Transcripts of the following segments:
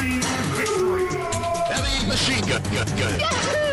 Victory! Heavy machine gun, gun, gun.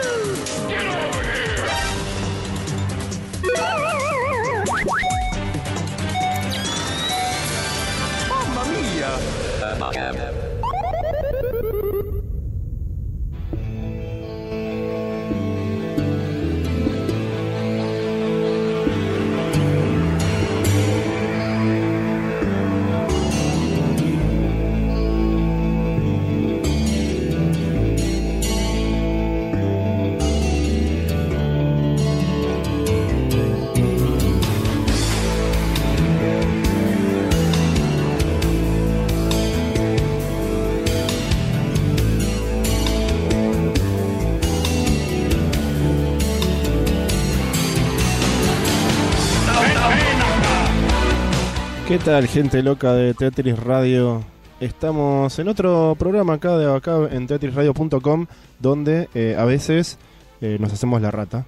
¿Qué tal, gente loca de Tetris Radio? Estamos en otro programa acá de acá en tetrisradio.com donde eh, a veces eh, nos hacemos la rata,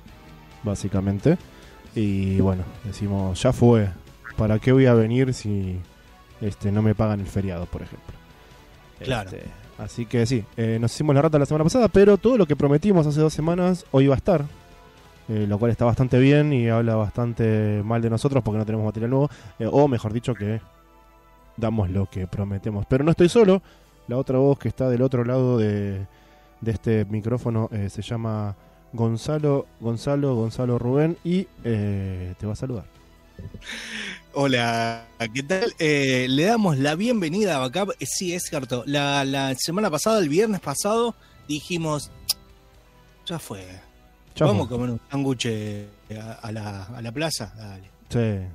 básicamente. Y bueno, decimos, ya fue. ¿Para qué voy a venir si este no me pagan el feriado, por ejemplo? Claro. Este, así que sí, eh, nos hicimos la rata la semana pasada, pero todo lo que prometimos hace dos semanas hoy va a estar. Eh, lo cual está bastante bien y habla bastante mal de nosotros porque no tenemos material nuevo. eh, o mejor dicho, que damos lo que prometemos. Pero no estoy solo. La otra voz que está del otro lado de, de este micrófono eh, se llama Gonzalo, Gonzalo, Gonzalo Rubén y te va a saludar. Hola, ¿qué tal? Le damos la bienvenida a Backup. Sí, es cierto. La, la semana pasada, el viernes pasado, dijimos, ya fue. Vamos a comer un sándwich eh, a, a la, a la plaza. Dale. Sí,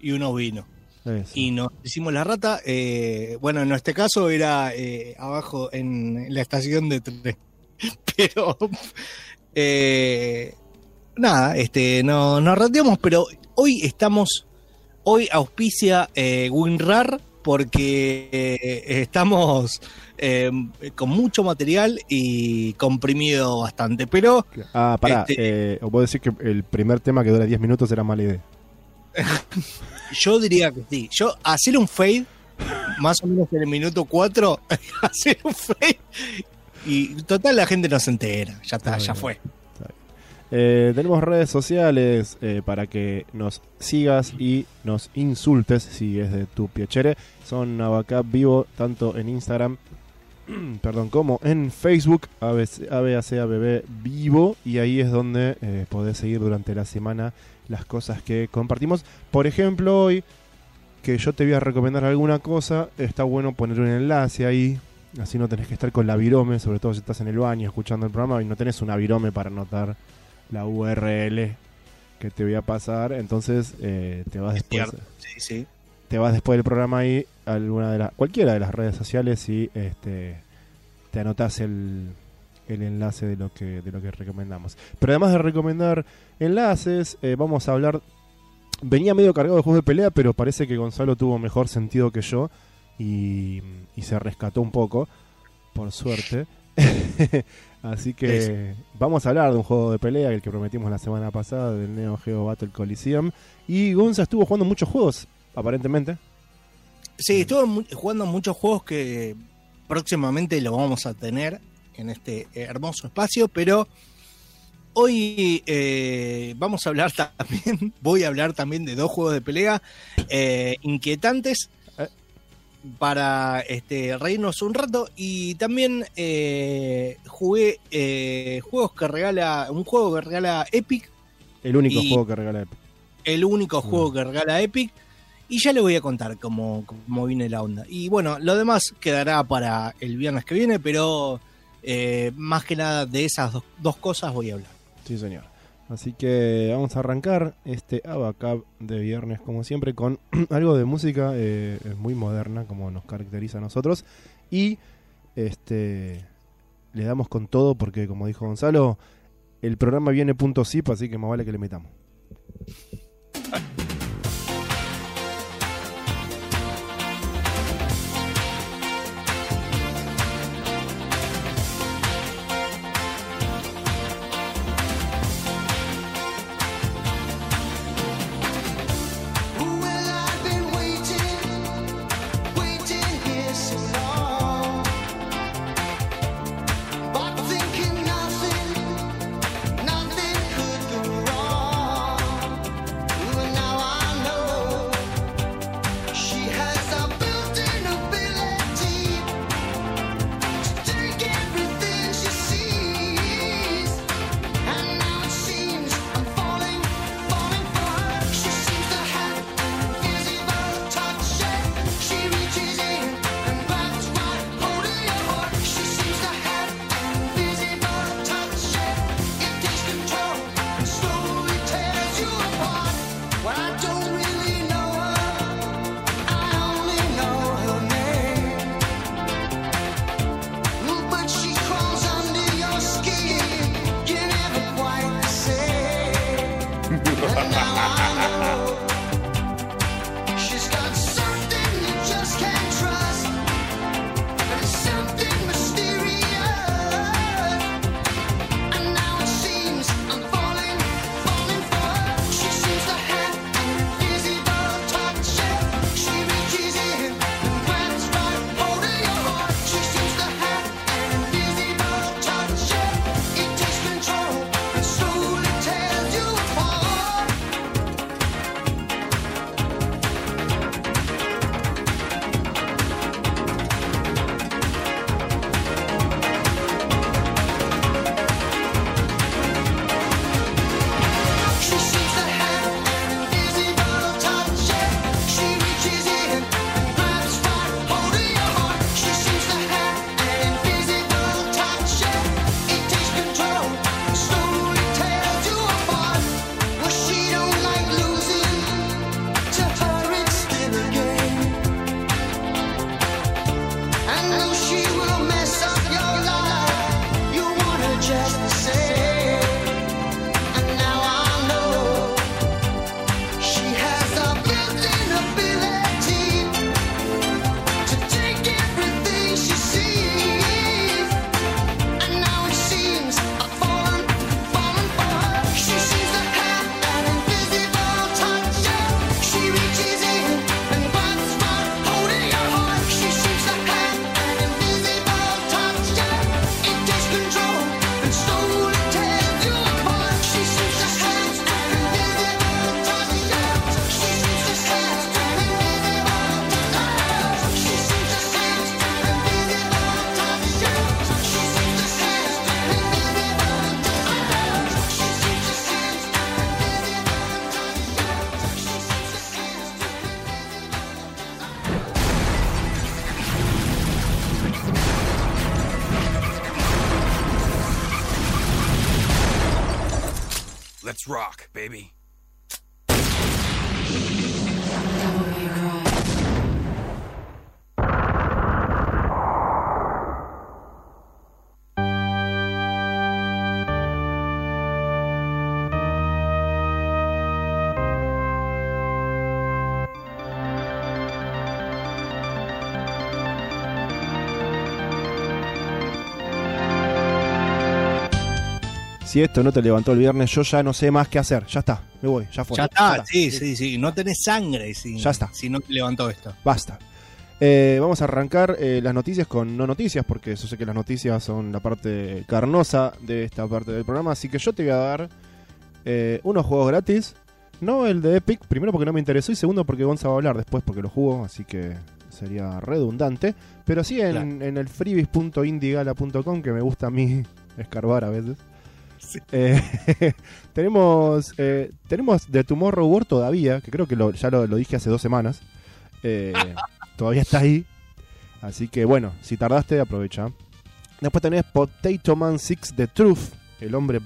Y unos vinos. eso. Y nos hicimos la rata. eh, bueno, en este caso era eh, abajo en la estación de tren. Pero, eh, nada, este, no, nos rateamos, pero hoy estamos, hoy auspicia WinRAR porque estamos eh, con mucho material y comprimido bastante. Pero Ah, pará, Este- eh, vos decís que el primer tema que dura 10 minutos era mala idea. yo diría que sí. Yo hacer un fade, más o menos en el minuto 4, hacer un fade. Y total la gente no se entera. Ya está, Está ya bien. fue. Eh, tenemos redes sociales eh, para que nos sigas y nos insultes si es de tu piacere. Son Abacap Vivo tanto en Instagram perdón, como en Facebook, ABACABB Vivo, y ahí es donde eh, podés seguir durante la semana las cosas que compartimos. Por ejemplo, hoy que yo te voy a recomendar alguna cosa, está bueno poner un enlace ahí, así no tenés que estar con la virome, sobre todo si estás en el baño escuchando el programa y no tenés una virome para anotar la URL que te voy a pasar, entonces eh, te vas después Cierto. Sí, sí. Te vas después del programa ahí a alguna de las cualquiera de las redes sociales y este te anotas el, el enlace de lo que de lo que recomendamos. Pero además de recomendar enlaces eh, vamos a hablar venía medio cargado de juegos de pelea pero parece que Gonzalo tuvo mejor sentido que yo y, y se rescató un poco por suerte. Así que vamos a hablar de un juego de pelea el que prometimos la semana pasada del Neo Geo Battle Coliseum. Y Gonza estuvo jugando muchos juegos aparentemente Sí, estuve jugando muchos juegos que próximamente lo vamos a tener en este hermoso espacio, pero hoy eh, vamos a hablar también, voy a hablar también de dos juegos de pelea eh, inquietantes Eh. para este, reírnos un rato y también eh, jugué juegos que regala, un juego que regala Epic, El único juego que regala Epic. el único juego que regala Epic. Y ya le voy a contar cómo, cómo viene la onda. Y bueno, lo demás quedará para el viernes que viene, pero eh, más que nada de esas dos, dos cosas voy a hablar. Sí, señor. Así que vamos a arrancar este Abacab de viernes, como siempre, con algo de música eh, muy moderna, como nos caracteriza a nosotros. Y este le damos con todo, porque como dijo Gonzalo, el programa viene punto zip, así que más vale que le metamos. Rock, baby. Si esto no te levantó el viernes, yo ya no sé más qué hacer. Ya está, me voy, ya fue. Ya está, sí, sí, sí. No tenés sangre si, Ya está. si no te levantó esto. Basta. Eh, vamos a arrancar eh, las noticias con no noticias, porque yo sé que las noticias son la parte carnosa de esta parte del programa. Así que yo te voy a dar eh, unos juegos gratis. No el de Epic, primero porque no me interesó y segundo porque Gonza va a hablar después porque lo jugó, así que sería redundante. Pero sí en, Claro. en el freebies.indigala.com, que me gusta a mí escarbar a veces. Eh, tenemos eh, tenemos de Tomorrow War todavía, que creo que lo- ya lo, lo dije hace dos semanas. Eh, todavía está ahí. Así que bueno, si tardaste, aprovecha. Después tenés Potato Man 6 The Truth. El hombre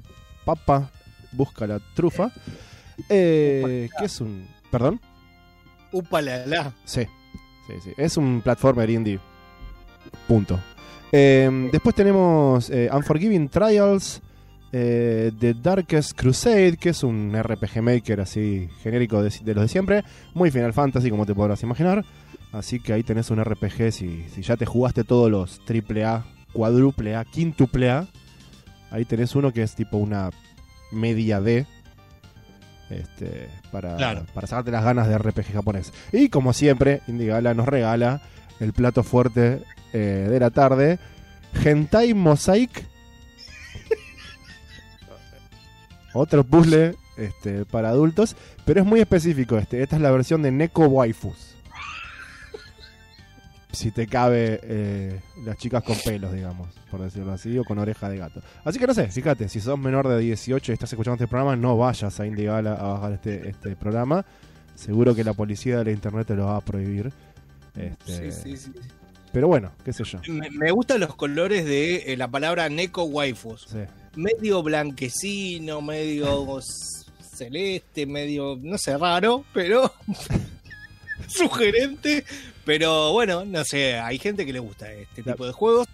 papa busca la trufa. Eh, que es un. ¿Perdón? Upalala. Sí. Sí, sí. Es un platformer indie. Punto. Eh, después tenemos eh, Unforgiving Trials. Eh, The Darkest Crusade, que es un RPG Maker así genérico de, de los de siempre. Muy Final Fantasy, como te podrás imaginar. Así que ahí tenés un RPG. Si, si ya te jugaste todos los AAA, cuádruple A, quíntuple A, ahí tenés uno que es tipo una media D. Este, para, Claro. para sacarte las ganas de RPG japonés. Y como siempre, Indigala nos regala el plato fuerte eh, de la tarde: Hentai Mosaic. Otro puzzle este, para adultos, pero es muy específico este. Esta es la versión de Neko Waifus. Si te cabe eh, las chicas con pelos, digamos, por decirlo así, o con oreja de gato. Así que no sé, fíjate, si sos menor de 18 y estás escuchando este programa, no vayas a Indigala a bajar este, este programa. Seguro que la policía de la internet te lo va a prohibir. Este, Sí, sí, sí. Pero bueno, qué sé yo. Me, me gustan los colores de eh, la palabra Neko Waifus. Sí. Medio blanquecino, medio celeste, medio, no sé, raro, pero sugerente. Pero bueno, no sé, hay gente que le gusta este La- tipo de juegos.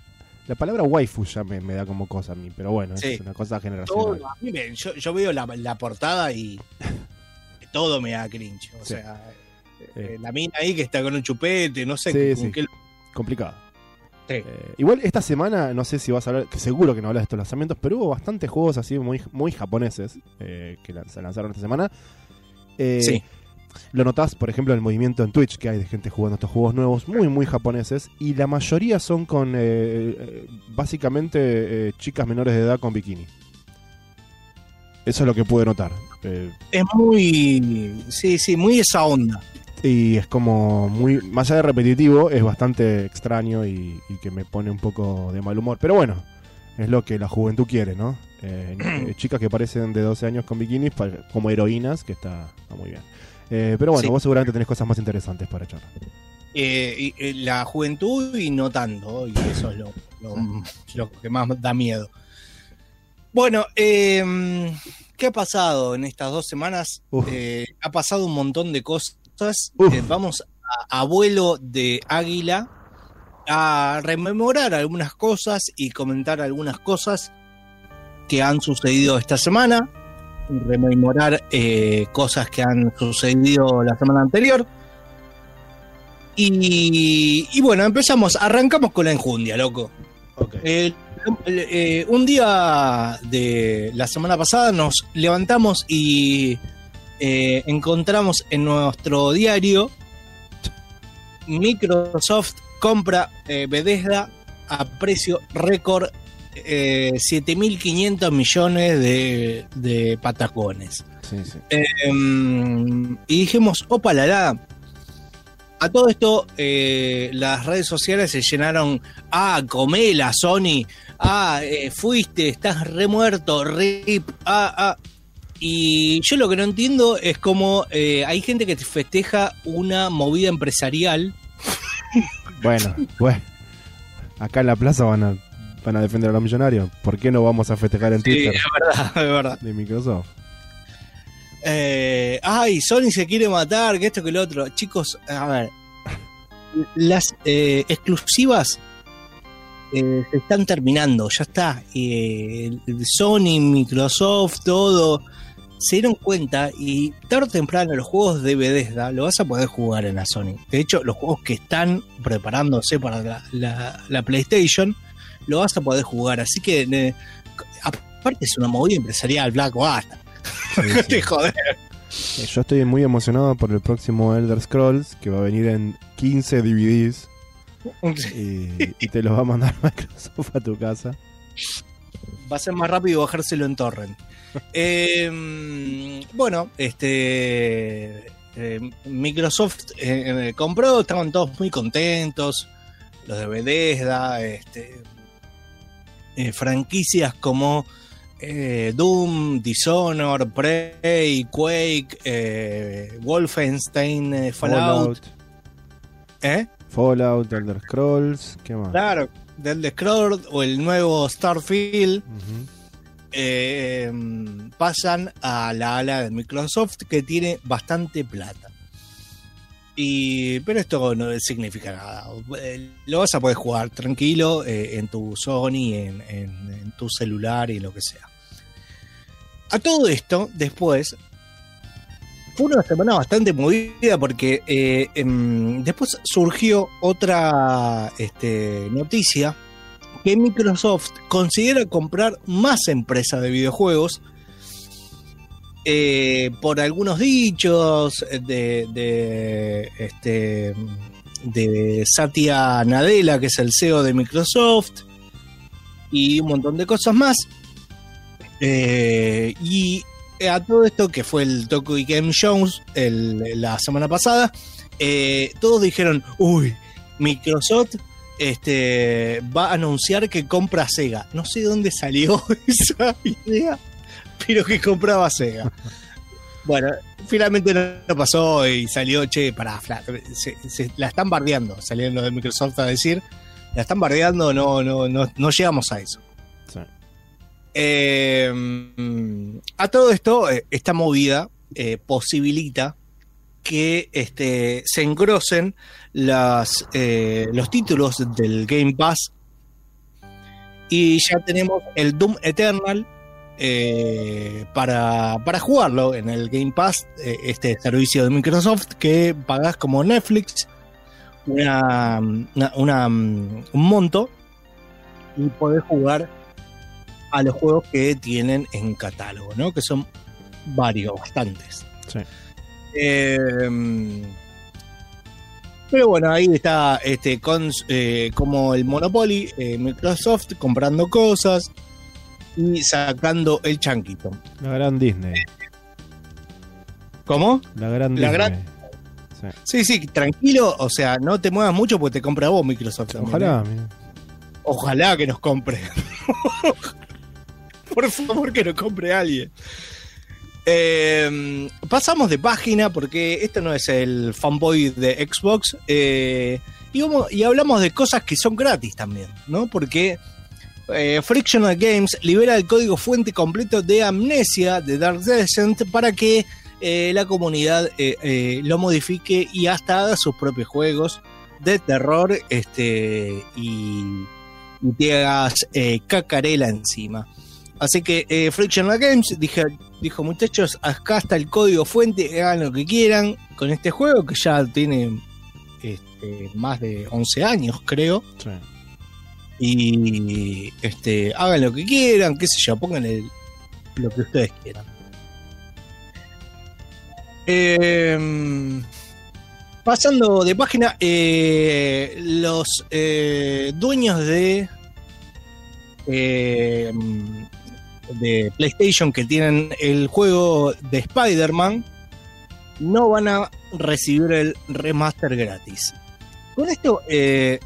La palabra waifu ya me, me da como cosa a mí, pero bueno, Sí. es una cosa generacional. Todo, a mí me- yo, yo veo la, la portada y todo me da cringe. O Sí. sea, Eh. la mina ahí que está con un chupete, no sé Sí, con qué- Complicado. Sí. Eh, igual esta semana, no sé si vas a hablar, que seguro que no hablas de estos lanzamientos, pero hubo bastantes juegos así muy, muy japoneses eh, que se lanzaron esta semana. Eh, Sí. Lo notás, por ejemplo, en el movimiento en Twitch que hay de gente jugando estos juegos nuevos, muy, muy japoneses, y la mayoría son con, básicamente, eh, chicas menores de edad con bikini. Eso es lo que pude notar. Eh, Es muy. Sí, sí, muy esa onda. Y es como muy, más allá de repetitivo, es bastante extraño y, y que me pone un poco de mal humor. Pero bueno, es lo que la juventud quiere, ¿no? Eh, eh, chicas que parecen de 12 años con bikinis como heroínas, que está, está muy bien. Eh, pero bueno, Sí. vos seguramente tenés cosas más interesantes para echar. Eh, y- la juventud y no tanto, y eso es lo, lo, lo que más da miedo. Bueno, eh, ¿qué ha pasado en estas dos semanas? Ha pasado un montón de cosas. Eh, vamos a abuelo de águila a rememorar algunas cosas y comentar algunas cosas que han sucedido esta semana, rememorar eh, cosas que han sucedido la semana anterior. Y, y bueno, empezamos, arrancamos con la enjundia, loco. Eh, eh, un día de la semana pasada nos levantamos y eh, encontramos en nuestro diario Microsoft compra eh, Bethesda a precio récord eh, 7.500 millones de, de patacones. Sí, sí. Em, y dijimos, opa, la la. A todo esto, eh, las redes sociales se llenaron. Ah, comela, Sony. Ah, eh, fuiste, estás remuerto, rip. Ah, ah. Y yo lo que no entiendo es cómo eh, hay gente que festeja una movida empresarial. Bueno, bueno. Acá en la plaza van a, van a defender a los millonarios. ¿Por qué no vamos a festejar en Sí, Twitter es verdad, es verdad. de Microsoft? eh, ay, Sony se quiere matar, que esto que lo otro. Chicos, a ver, las eh, exclusivas eh, se están terminando, ya está. Eh, el- Sony, Microsoft, todo se dieron cuenta y tarde o temprano los juegos de Bethesda lo vas a poder jugar en la Sony. De hecho, los juegos que están preparándose para la, la- la PlayStation lo vas a poder jugar. Así que, eh, aparte, es una movida empresarial, Black basta. Sí, sí. Te joder. Eh, Yo estoy muy emocionado por el próximo Elder Scrolls, que va a venir en 15 DVDs y, y te los va a mandar Microsoft a tu casa. Va a ser más rápido bajárselo en torrent. Eh, bueno, este eh, Microsoft eh, eh, compró, estaban todos muy contentos. Los de Bethesda, este, franquicias como Doom, Dishonor, Prey, Quake, Wolfenstein, eh, Fallout. ¿eh? Fallout, Elder Scrolls, ¿qué más? Claro, del Scroll o el nuevo Starfield. Eh, pasan a la ala de Microsoft que tiene bastante plata. Y, pero esto no significa nada. Eh, Lo vas a poder jugar tranquilo eh, en tu Sony, en, en- tu celular y lo que sea. A todo esto, después, fue una semana bastante movida porque em, después surgió otra este, noticia que Microsoft considera comprar más empresas de videojuegos eh, por algunos dichos este, de Satya Nadella, que es el CEO de Microsoft, y un montón de cosas más. Eh, y a todo esto, que fue el Tokyo Game Shows la semana pasada, eh, todos dijeron, uy, Microsoft este, va a anunciar que compra Sega. No sé de dónde salió esa idea, pero que compraba Sega. Bueno, finalmente no, pasó y salió, che, para se, se- la están bardeando, salieron los de Microsoft a decir, la están bardeando, no, no, no, no llegamos a eso. Sí. Eh, a todo esto, eh, esta movida eh, posibilita que este, se engrosen eh, los títulos del Game Pass y ya tenemos el Doom Eternal eh, para, para jugarlo en el Game Pass, eh, este servicio de Microsoft que pagas como Netflix una, un monto y podés jugar a los juegos que tienen en catálogo, ¿no? Que son varios, bastantes. Sí. Eh, pero bueno, ahí está este con, eh, como el Monopoly, eh, Microsoft comprando cosas y sacando el chanquito. La gran Disney. ¿Cómo? La gran La Disney. gran- Sí, sí, tranquilo, o sea, no te muevas mucho porque te compra vos Microsoft. también, Ojalá. ¿eh? mira. Ojalá que nos compre. Por favor, que nos compre alguien. Eh, pasamos de página porque esto no es el fanboy de Xbox. eh, y, hablamos de cosas que son gratis también, ¿no? Porque eh, Frictional Games libera el código fuente completo de Amnesia de Dark Descent para que eh, la comunidad lo modifique y hasta haga sus propios juegos de terror este, y, y te cacarela encima. Así que Frictional Games dije, dijo, muchachos, acá está el código fuente, hagan lo que quieran con este juego que ya tiene este, más de 11 años, creo. Sí. Y este, hagan lo que quieran, qué sé yo, pongan el- lo que ustedes quieran. Eh, pasando de página, eh, los eh, dueños de eh, de PlayStation que tienen el juego de Spider-Man no van a recibir el remaster gratis. Con esto eh,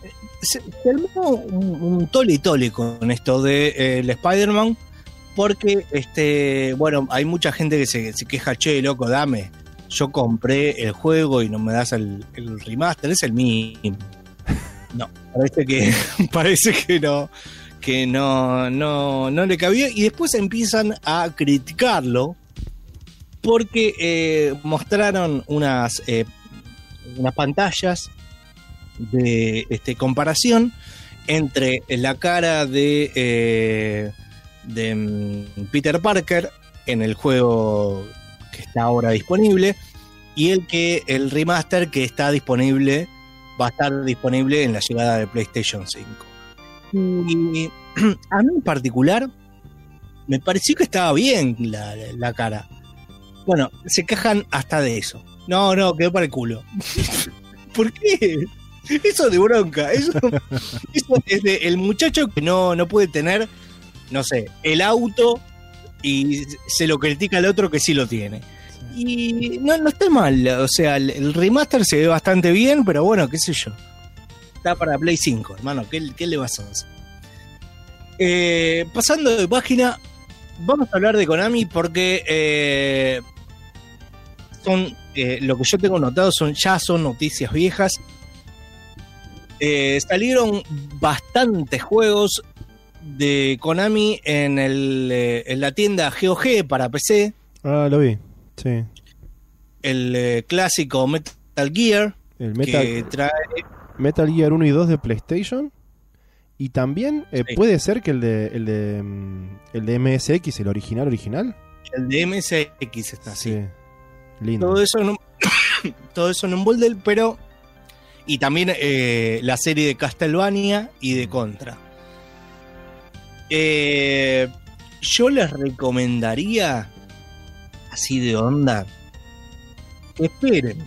se, se armó un, un tole y tole con esto de eh, el Spider-Man porque este bueno hay mucha gente que se, se queja che loco dame yo compré el juego y no me das el, el remaster es el mismo no parece que parece que no que no, no, no le cabía y después empiezan a criticarlo porque eh, mostraron unas, eh, unas pantallas de este, comparación entre la cara de, eh, de mm, Peter Parker en el juego que está ahora disponible y el que el remaster que está disponible va a estar disponible en la llegada de PlayStation 5. Y a mí en particular me pareció que estaba bien la, la cara. Bueno, se quejan hasta de eso. No, no, quedó para el culo. ¿Por qué? Eso de bronca. Eso, eso es de el muchacho que no, no puede tener, no sé, el auto y se lo critica al otro que sí lo tiene. Y no, no está mal. O sea, el, el remaster se ve bastante bien, pero bueno, qué sé yo. Está para Play 5, hermano. ¿Qué, qué le vas a hacer? Eh, pasando de página, vamos a hablar de Konami porque eh, son eh, lo que yo tengo notado son ya son noticias viejas. Salieron bastantes juegos de Konami en, el, en la tienda GOG para PC. Ah, lo vi. Sí. El clásico Metal Gear El que Metal, trae Metal Gear 1 y 2 de PlayStation. Y también eh, Sí. puede ser que el de, el de mm, el de MSX, el original original. el de MSX está así. Lindo. Todo eso en un, todo eso en un bundle, pero y también eh, la serie de Castlevania y de Contra. Eh, yo les recomendaría así de onda que esperen,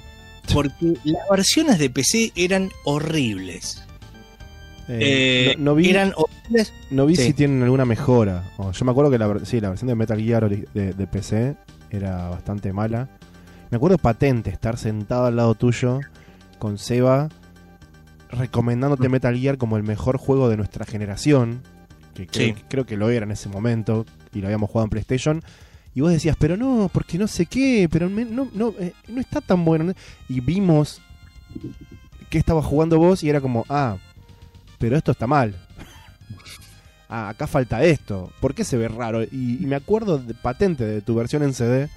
porque las versiones de PC eran horribles. Eh, Eh, no, no vi, Eran horribles. no vi sí. si tienen alguna mejora. Oh, yo me acuerdo que la, ver- sí, la versión de Metal Gear de, de PC era bastante mala. Me acuerdo patente estar sentado al lado tuyo con Seba recomendándote Metal Gear como el mejor juego de nuestra generación. Que creo, Sí. creo que lo era en ese momento y lo habíamos jugado en PlayStation. Y vos decías, pero no, porque no sé qué, pero me- no, no, eh, no está tan bueno. ¿no?". Y vimos que estaba jugando vos y era como, ah, pero esto está mal. Ah, acá falta esto. ¿Por qué se ve raro? Y, y me acuerdo de, patente de tu versión en CD,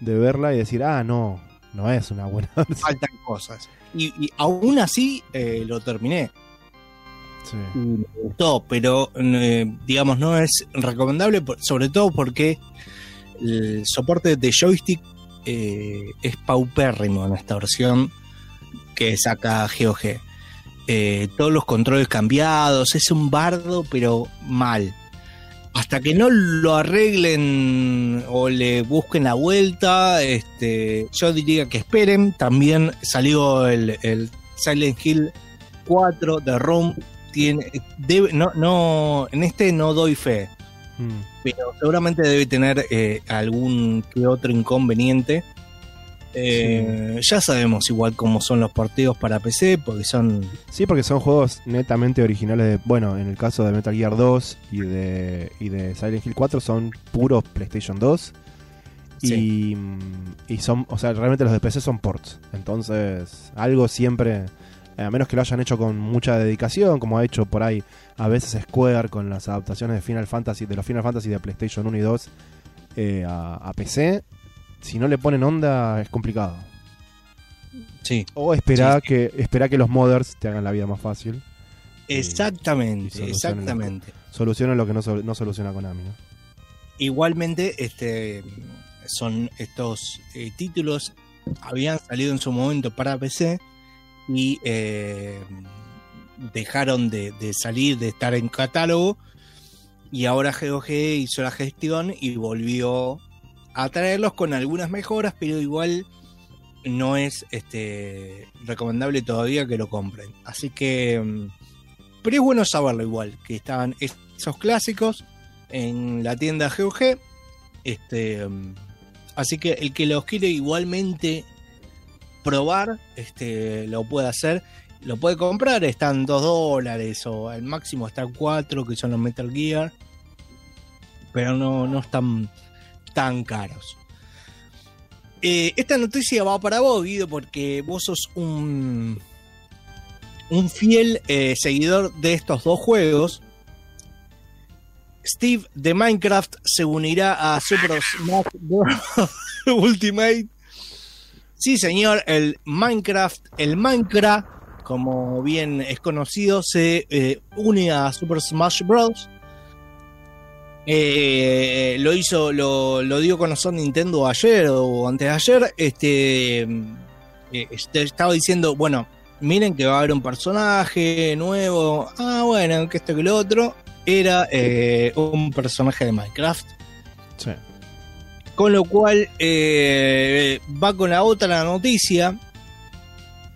de verla y decir, ah, no, no es una buena versión. Faltan cosas. Y, y aún así eh, lo terminé. Sí. me gustó, pero eh, digamos no es recomendable, sobre todo porque el soporte de joystick eh, es paupérrimo en esta versión que saca GOG. Eh, todos los controles cambiados, es un bardo, pero mal. Hasta que no lo arreglen o le busquen la vuelta, este, yo diría que esperen. También salió el, Silent Hill 4 de ROM tiene no no en este no doy fe Mm. Pero seguramente debe tener eh, algún que otro inconveniente Eh, ya sabemos igual cómo son los porteos para PC porque son Sí, porque son juegos netamente originales de, bueno, en el caso de Metal Gear 2 y de, y de Silent Hill 4 son puros PlayStation 2. Y, mm, y son, o sea, realmente los de PC son ports. Entonces, algo siempre, a menos que lo hayan hecho con mucha dedicación, como ha hecho por ahí a veces Square con las adaptaciones de Final Fantasy, de los Final Fantasy de PlayStation 1 y 2 eh, a, a PC, si no le ponen onda es complicado. sí O espera Sí, sí. que espera que los modders te hagan la vida más fácil. exactamente y solucionen la- exactamente Solucionan lo que no, no soluciona Konami, ¿no? igualmente este son estos eh, títulos habían salido en su momento para PC y eh, dejaron de, salir de estar en catálogo y ahora GOG hizo la gestión y volvió a traerlos con algunas mejoras pero igual no es este recomendable todavía que lo compren así que mm, pero es bueno saberlo igual que estaban esos clásicos en la tienda GOG. Este, um, así que el que los quiere igualmente probar, este, lo puede hacer. Lo puede comprar, están 2 dólares o al máximo están 4, que son los Metal Gear. Pero no, no están tan caros. Eh, esta noticia va para vos, Guido, porque vos sos un, un fiel eh, seguidor de estos dos juegos. Steve de Minecraft se unirá a Super Smash Bros. Ultimate. Sí, señor, el Minecraft, el Minecraft, como bien es conocido, se eh, une a Super Smash Bros. Eh, lo hizo, lo, lo dio conocer Nintendo ayer o antes de ayer. Este, eh, este, estaba diciendo, bueno, miren que va a haber un personaje nuevo. Ah, bueno, que esto que lo otro. Era un personaje de Minecraft. Sí. Con lo cual eh, va con la otra noticia.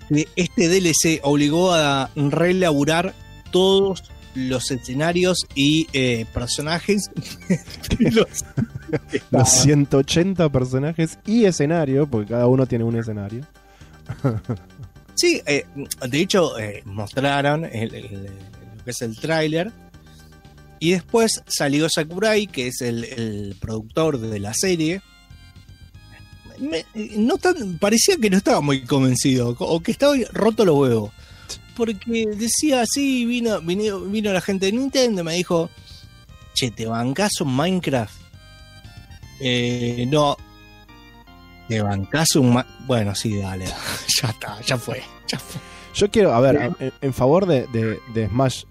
Que este DLC obligó a relaburar todos los escenarios y eh, personajes. los- Los 180 personajes y escenario, porque cada uno tiene un escenario. Sí, eh, de hecho eh, mostraron el- el- lo que es el tráiler y después salió Sakurai, que es el, el productor de la serie. Me- no tan, parecía que no estaba muy convencido o que estaba roto los huevos. Porque decía así, vino, vino, vino la gente de Nintendo y me dijo, che, ¿te bancás un Minecraft? Eh, no. ¿Te bancás un Ma- Bueno, sí, dale. ya está, ya fue. Ya fue. Yo quiero, a ver, en, en favor de, de- de Smash,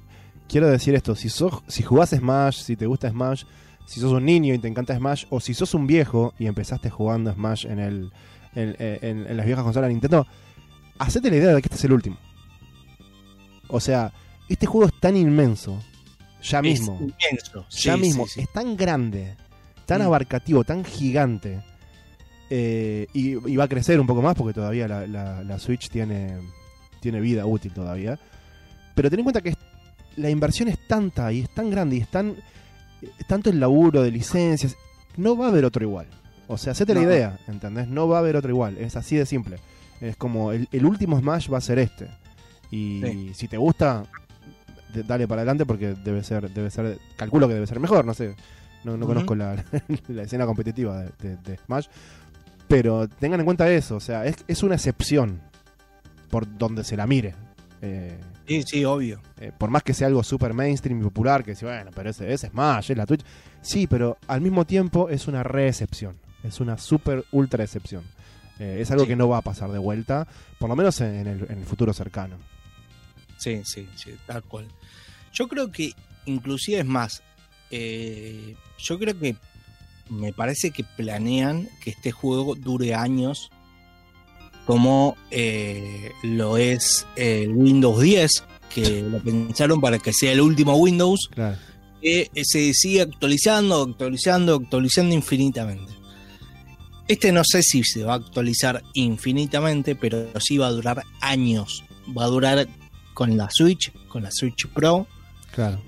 quiero decir esto: si sos, si jugás Smash, si te gusta Smash, si sos un niño y te encanta Smash, o si sos un viejo y empezaste jugando Smash en el en, en- en las viejas consolas de Nintendo, hacete la idea de que este es el último. O sea, este juego es tan inmenso, ya mismo, Es inmenso. ya Sí, mismo, sí, sí. es tan grande, tan Mm. abarcativo, tan gigante. eh, y, y va a crecer un poco más porque todavía la, la- la Switch tiene, tiene vida útil todavía. Pero ten en cuenta que es- la inversión es tanta y es tan grande y es tan, es tanto el laburo de licencias. No va a haber otro igual. O sea, hacete la idea, ¿entendés? No va a haber otro igual. Es así de simple. Es como el, el último Smash va a ser este. Y Sí. si te gusta, dale para adelante porque debe ser, debe ser, calculo que debe ser mejor, no sé. No, no conozco la, la escena competitiva de, de- de Smash. Pero tengan en cuenta eso, o sea, es, es una excepción por donde se la mire. Eh, Sí, sí, obvio. eh, por más que sea algo super mainstream y popular, que si bueno, pero ese, ese es Smash, es la Twitch. Sí, pero al mismo tiempo es una reexcepción. Es una super ultra excepción. Eh, es algo Sí. que no va a pasar de vuelta, por lo menos en el, en el futuro cercano. Sí, sí, sí, tal cual. Yo creo que, inclusive es más, eh, yo creo que me parece que planean que este juego dure años como eh, lo es el Windows 10, que lo pensaron para que sea el último Windows, Claro. que se sigue actualizando, actualizando, actualizando infinitamente. Este no sé si se va a actualizar infinitamente, pero sí va a durar años. Va a durar con la Switch, con la Switch Pro, Claro.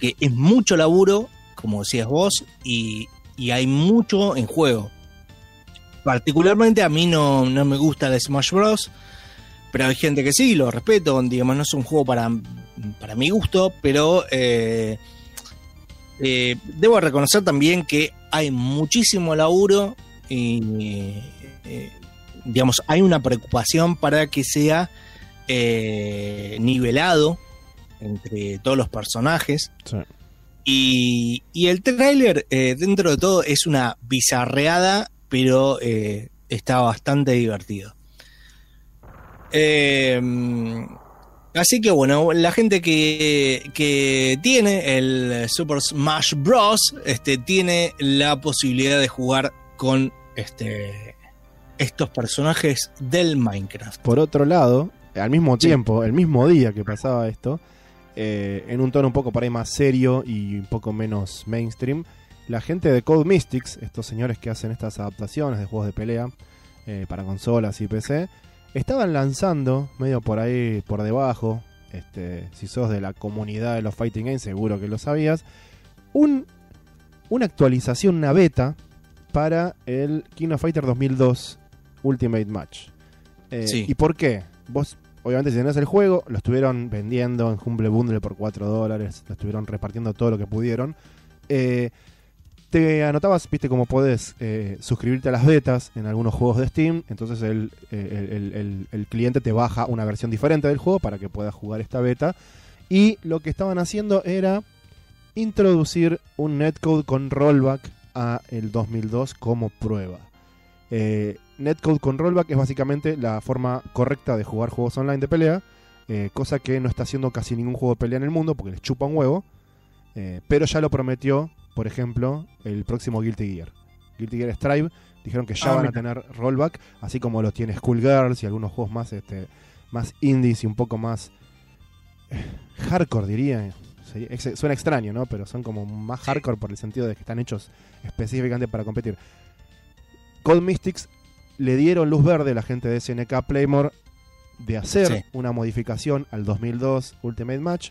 que es mucho laburo, como decías vos, y, y hay mucho en juego. Particularmente a mí no, no me gusta el Smash Bros. Pero hay gente que sí, lo respeto. Digamos, no es un juego para, para mi gusto, pero eh, eh, debo reconocer también que hay muchísimo laburo y, eh, digamos, hay una preocupación para que sea nivelado entre todos los personajes. Sí. Y, y el tráiler, eh, dentro de todo, es una bizarreada, pero eh, está bastante divertido. Eh, así que bueno, la gente que, que tiene el Super Smash Bros. Este, tiene la posibilidad de jugar con este, estos personajes del Minecraft. Por otro lado, al mismo tiempo, el mismo día que pasaba esto, eh, en un tono un poco por ahí más serio y un poco menos mainstream, la gente de Code Mystics, estos señores que hacen estas adaptaciones de juegos de pelea eh, para consolas y PC, estaban lanzando, medio por ahí por debajo, este, si sos de la comunidad de los Fighting Games, seguro que lo sabías, un, una actualización, una beta para el King of Fighter 2002 Ultimate Match. Eh, Sí. ¿Y por qué? Vos, obviamente, si tenés el juego, lo estuvieron vendiendo en Humble Bundle por 4 dólares, lo estuvieron repartiendo todo lo que pudieron. Eh, te anotabas, viste, como podés eh, suscribirte a las betas en algunos juegos de Steam. Entonces el, eh, el- el- cliente te baja una versión diferente del juego para que puedas jugar esta beta. Y lo que estaban haciendo era introducir un netcode con rollback a el 2002 como prueba. Eh, netcode con rollback es básicamente la forma correcta de jugar juegos online de pelea, eh, cosa que no está haciendo casi ningún juego de pelea en el mundo porque les chupa un huevo, pero ya lo prometió, por ejemplo, el próximo Guilty Gear. Guilty Gear Strive dijeron que ya Ah, van a tener rollback, así como lo tiene Skullgirls y algunos juegos más, este, más indies y un poco más eh, hardcore, diría. Suena extraño, ¿no? Pero son como más hardcore por el sentido de que están hechos específicamente para competir. Cold Mystics le dieron luz verde a la gente de SNK Playmore de hacer Sí. una modificación al 2002 Ultimate Match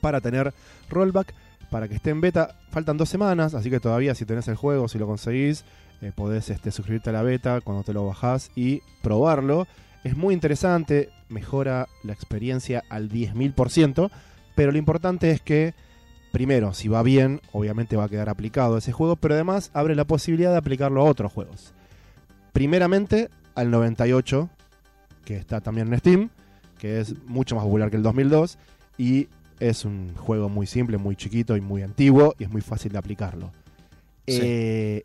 para tener rollback, para que esté en beta. Faltan dos semanas, así que todavía si tenés el juego, si lo conseguís, eh, podés este, suscribirte a la beta cuando te lo bajás y probarlo. Es muy interesante, mejora la experiencia al 10.000%, pero lo importante es que, primero, si va bien, obviamente va a quedar aplicado ese juego, pero además abre la posibilidad de aplicarlo a otros juegos. Primeramente, al 98, que está también en Steam, que es mucho más popular que el 2002, y es un juego muy simple, muy chiquito y muy antiguo, y es muy fácil de aplicarlo. Sí. Eh,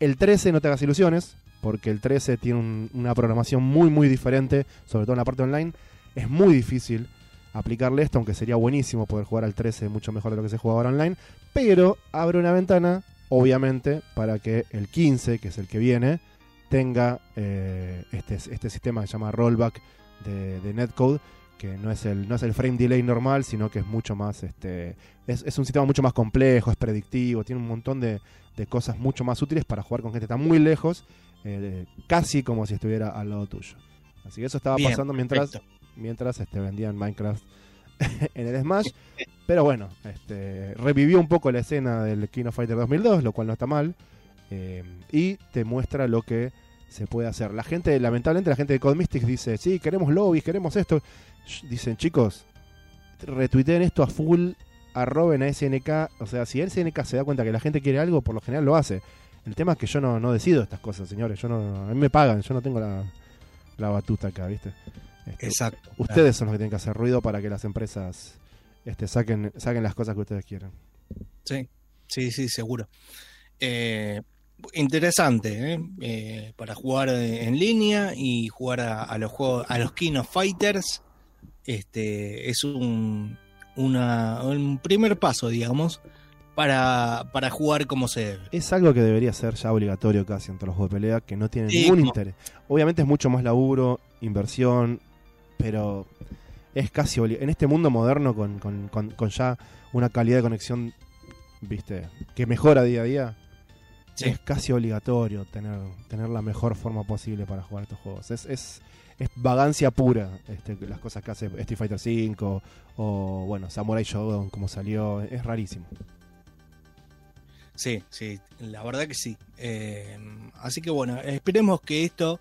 el 13 no te hagas ilusiones, porque el 13 tiene un- una programación muy muy diferente, sobre todo en la parte online. Es muy difícil aplicarle esto, aunque sería buenísimo poder jugar al 13 mucho mejor de lo que se juega ahora online, pero abre una ventana, obviamente, para que el 15, que es el que viene, tenga eh, este, este sistema que se llama rollback de, de netcode, que no es, el, no es el frame delay normal, sino que es mucho más, este, es, es un sistema mucho más complejo, es predictivo, tiene un montón de, de cosas mucho más útiles para jugar con gente que está muy lejos, eh, casi como si estuviera al lado tuyo. Así que eso estaba Bien, pasando mientras, perfecto. mientras este, vendían Minecraft en el Smash. Pero bueno, este, revivió un poco la escena del King of Fighter 2002, lo cual no está mal. eh, y te muestra lo que se puede hacer. La gente, lamentablemente, la gente de Code Mystics dice: Sí, queremos lobbies, queremos esto. Dicen, chicos, retuiteen esto a full, arroben a SNK. O sea, si el SNK se da cuenta que la gente quiere algo, por lo general lo hace. El tema es que yo no, no decido estas cosas, señores. Yo no, a mí me pagan, yo no tengo la, la batuta acá, ¿viste? Este, Exacto. Ustedes son los que tienen que hacer ruido para que las empresas este, saquen, saquen las cosas que ustedes quieran. Sí, sí, sí, seguro. Eh, interesante, ¿eh? Eh, para jugar en línea y jugar a, a los juegos, a los King of Fighters. Este es un, una- un primer paso, digamos, para, para jugar como se debe. Es algo que debería ser ya obligatorio casi en todos los juegos de pelea, que no tienen Sí, ningún como- interés. Obviamente es mucho más laburo, inversión, pero es casi en este mundo moderno con, con- con- con ya una calidad de conexión, viste, que mejora día a día, Sí. es casi obligatorio tener, tener la mejor forma posible para jugar estos juegos. Es, es, es vagancia pura este, las cosas que hace Street Fighter V o, bueno, Samurai Shodown como salió, es rarísimo. Sí, sí, la verdad que sí. Eh, así que bueno, esperemos que esto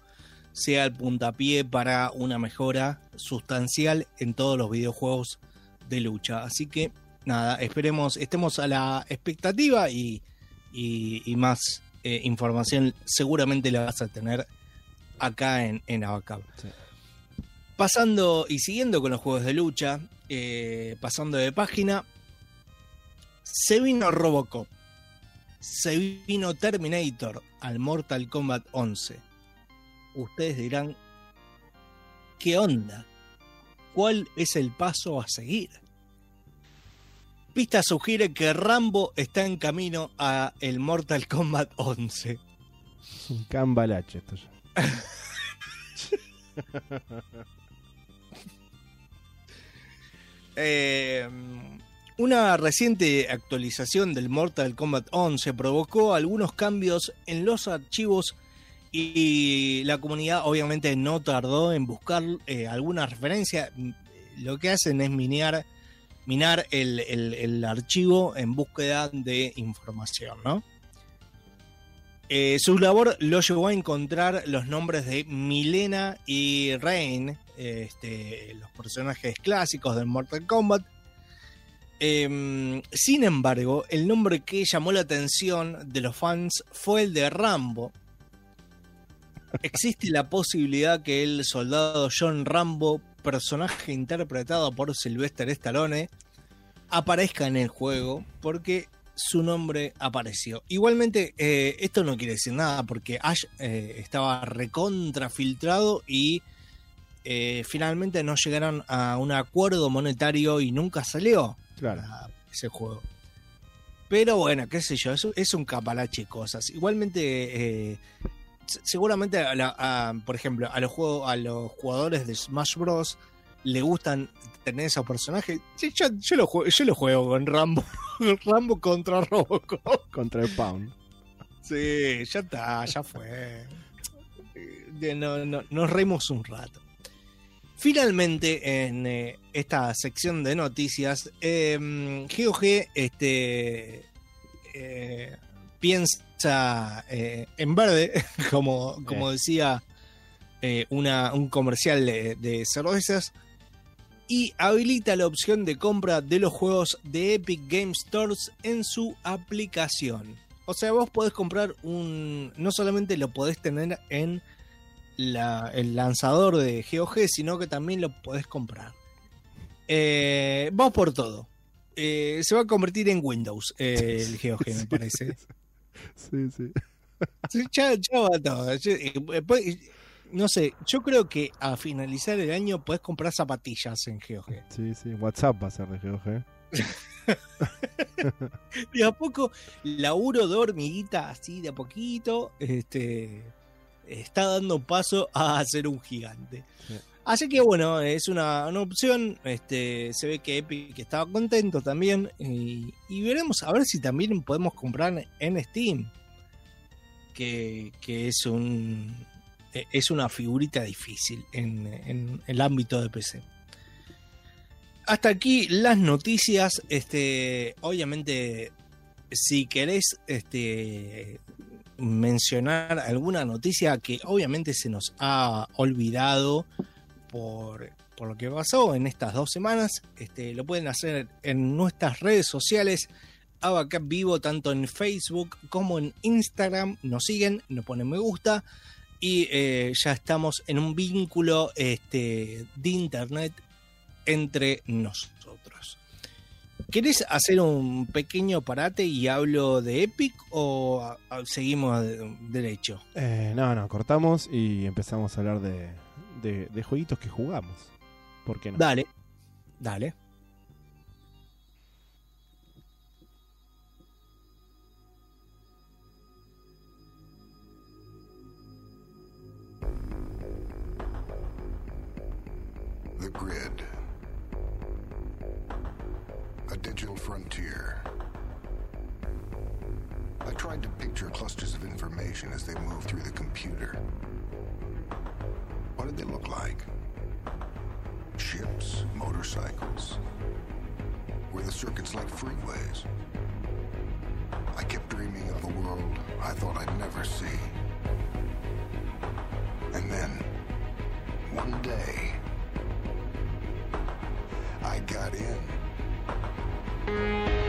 sea el puntapié para una mejora sustancial en todos los videojuegos de lucha. Así que nada, esperemos, estemos a la expectativa y, más eh, información seguramente la vas a tener acá en, en Abacab. Sí. Pasando y siguiendo con los juegos de lucha, eh, pasando de página, se vino Robocop se vino Terminator al Mortal Kombat 11. Ustedes dirán, ¿qué onda? ¿Cuál es el paso a seguir? Pista sugiere que Rambo está en camino a el Mortal Kombat 11. Es un cambalache esto ya. Eh, una reciente actualización del Mortal Kombat 11 provocó algunos cambios en los archivos y la comunidad obviamente no tardó en buscar eh, alguna referencia. Lo que hacen es minear, minar el, el- el archivo en búsqueda de información, ¿no? Eh, su labor lo llevó a encontrar los nombres de Milena y Rain, este, los personajes clásicos del Mortal Kombat. Em, sin embargo, el nombre que llamó la atención de los fans fue el de Rambo. Existe la posibilidad que el soldado John Rambo, personaje interpretado por Sylvester Stallone, aparezca en el juego, porque su nombre apareció. Igualmente, eh, esto no quiere decir nada porque Ash eh, estaba recontrafiltrado y eh, finalmente no llegaron a un acuerdo monetario y nunca salió Claro. ese juego. Pero bueno, qué sé yo, es, es un capalache de cosas. Igualmente, se- seguramente, a la- a, por ejemplo, a los, a los jugadores de Smash Bros. Le gustan tener esos personajes. Sí, yo, yo lo juego, yo lo juego con Rambo. Rambo contra Robocop. Contra el Pound. Sí, ya está, ya fue. Eh, no- no- nos reímos un rato. Finalmente, en eh, esta sección de noticias, eh, GOG este, eh, piensa en verde, como, como decía una, un comercial de, de cervezas, y habilita la opción de compra de los juegos de Epic Game Stores en su aplicación. O sea, vos podés comprar un. No solamente lo podés tener en la- el lanzador de GOG, sino que también lo podés comprar. Eh, vamos por todo. Eh, se va a convertir en Windows eh, el GOG, me parece. Sí, sí. Sí, ya, ya va todo. No sé, yo creo que a finalizar el año podés comprar zapatillas en GOG. Sí, sí. WhatsApp va a ser de GOG. De a poco, laburo de hormiguita así de a poquito, este, está dando paso a ser un gigante. Sí. Así que bueno, es una, una opción. Este, se ve que Epic estaba contento también. Y, y veremos a ver si también podemos comprar en Steam. Que, que es un es una figurita difícil en, el ámbito de PC. Hasta aquí las noticias. Este, obviamente, si querés este, mencionar alguna noticia que obviamente se nos ha olvidado por, por lo que pasó en estas dos semanas, este, lo pueden hacer en nuestras redes sociales. Abacap Vivo, tanto en Facebook como en Instagram. Nos siguen, nos ponen me gusta. Y eh, ya estamos en un vínculo este, de internet entre nosotros. ¿Querés hacer un pequeño parate y hablo de Epic o a- a- seguimos de- derecho? Eh, no, no, cortamos y empezamos a hablar de, de, de jueguitos que jugamos. ¿Por qué no? Dale, dale. The Grid. A digital frontier. I tried to picture clusters of information as they move through the computer. What did they look like? Ships, motorcycles? Were the circuits like freeways? I kept dreaming of a world I thought I'd never see. And then, one day, I got in.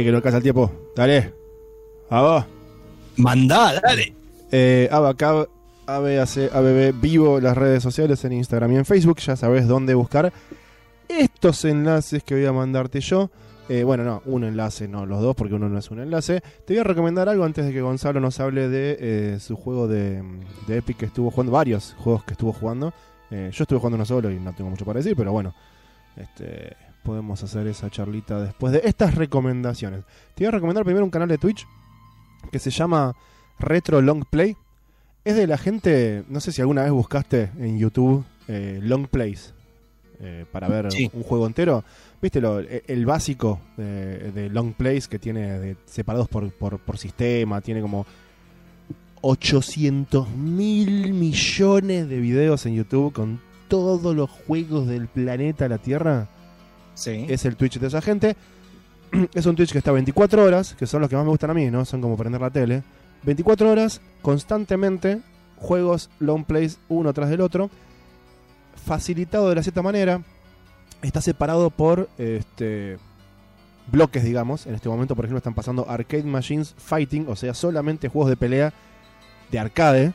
Dale, que no alcanza el tiempo. Dale. A vos. Mandá, dale. Eh, Abacab, ABAC, ABB, vivo las redes sociales en Instagram y en Facebook. Ya sabes dónde buscar estos enlaces que voy a mandarte yo. Eh, bueno, no, un enlace, no los dos, porque uno no es un enlace. Te voy a recomendar algo antes de que Gonzalo nos hable de eh, su juego de, de Epic que estuvo jugando, varios juegos que estuvo jugando. Eh, yo estuve jugando uno solo y no tengo mucho para decir, pero bueno, este, podemos hacer esa charlita después de estas recomendaciones. Te voy a recomendar primero un canal de Twitch que se llama Retro Long Play. Es de la gente, no sé si alguna vez buscaste en YouTube eh, Long Plays eh, para ver Sí. un juego entero. ¿Viste lo, el, el básico de, de Long Plays que tiene de- separados por, por, por sistema? Tiene como 800 mil millones de videos en YouTube con todos los juegos del planeta la Tierra Sí. es el Twitch de esa gente. Es un Twitch que está 24 horas, que son los que más me gustan a mí, ¿no? Son como prender la tele. 24 horas, constantemente, juegos long plays uno tras del otro. Facilitado de la cierta manera. Está separado por este bloques, digamos. En este momento, por ejemplo, están pasando Arcade Machines Fighting, o sea, solamente juegos de pelea de arcade.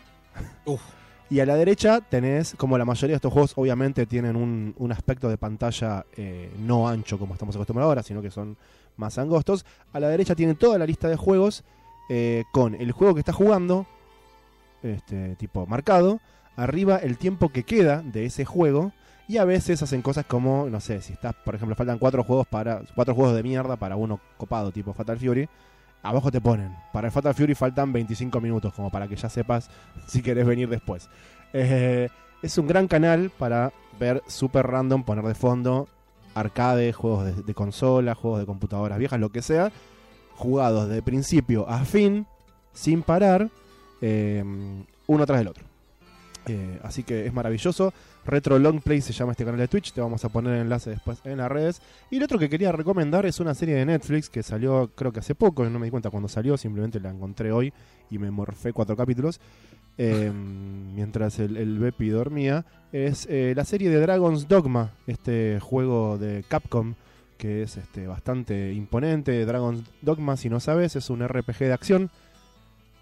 Uf. Y a la derecha tenés, como la mayoría de estos juegos, obviamente tienen un, un aspecto de pantalla eh, no ancho como estamos acostumbrados ahora, sino que son más angostos. A la derecha tienen toda la lista de juegos eh, con el juego que está jugando, este tipo marcado. Arriba el tiempo que queda de ese juego. Y a veces hacen cosas como, no sé, si estás, por ejemplo, faltan cuatro juegos para. cuatro juegos de mierda para uno copado, tipo Fatal Fury. Abajo te ponen. Para el Fatal Fury faltan 25 minutos, como para que ya sepas si querés venir después. Eh, es un gran canal para ver super random, poner de fondo arcade, juegos de, de consola, juegos de computadoras viejas, lo que sea, jugados de principio a fin, sin parar, eh, uno tras del otro. Eh, así que es maravilloso. Retro Long Play se llama este canal de Twitch. Te vamos a poner el enlace después en las redes. Y lo otro que quería recomendar es una serie de Netflix que salió creo que hace poco. No me di cuenta cuando salió, simplemente la encontré hoy y me morfé cuatro capítulos. eh, mientras el, el Bepi dormía. Es eh, la serie de Dragon's Dogma, este juego de Capcom que es este, bastante imponente. Dragon's Dogma, si no sabes, es un RPG de acción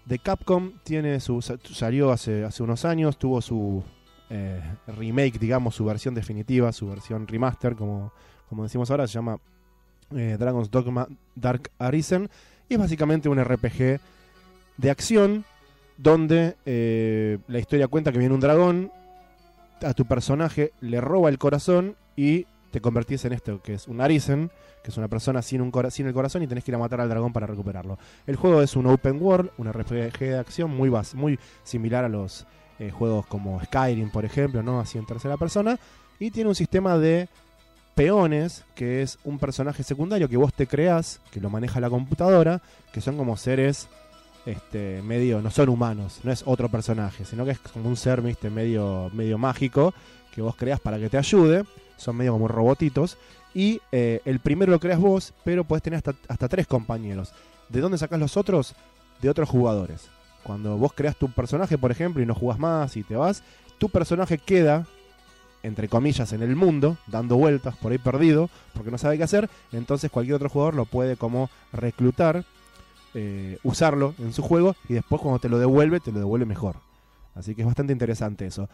de Capcom. Tiene su, sa- salió hace, hace unos años, tuvo su eh, remake, digamos, su versión definitiva, su versión remaster, como, como decimos ahora, se llama eh, Dragon's Dogma Dark Arisen. Y es básicamente un RPG de acción donde eh, la historia cuenta que viene un dragón, a tu personaje le roba el corazón y te convertís en esto, que es un Arisen, que es una persona sin, un cora- sin el corazón y tenés que ir a matar al dragón para recuperarlo. El juego es un open world, un RPG de acción muy, muy similar a los eh, juegos como Skyrim, por ejemplo, ¿no? así en tercera persona, y tiene un sistema de peones, que es un personaje secundario que vos te creás, que lo maneja la computadora, que son como seres este, medio, no son humanos, no es otro personaje, sino que es como un ser ¿viste? Medio, medio mágico que vos creas para que te ayude, son medio como robotitos, y eh, el primero lo creas vos, pero puedes tener hasta, hasta tres compañeros. ¿De dónde sacás los otros? De otros jugadores. Cuando vos creas tu personaje, por ejemplo, y no jugás más y te vas, tu personaje queda, entre comillas, en el mundo, dando vueltas por ahí perdido, porque no sabe qué hacer, entonces cualquier otro jugador lo puede como reclutar eh, usarlo en su juego y después cuando te lo devuelve, te lo devuelve mejor. Así que es bastante interesante eso.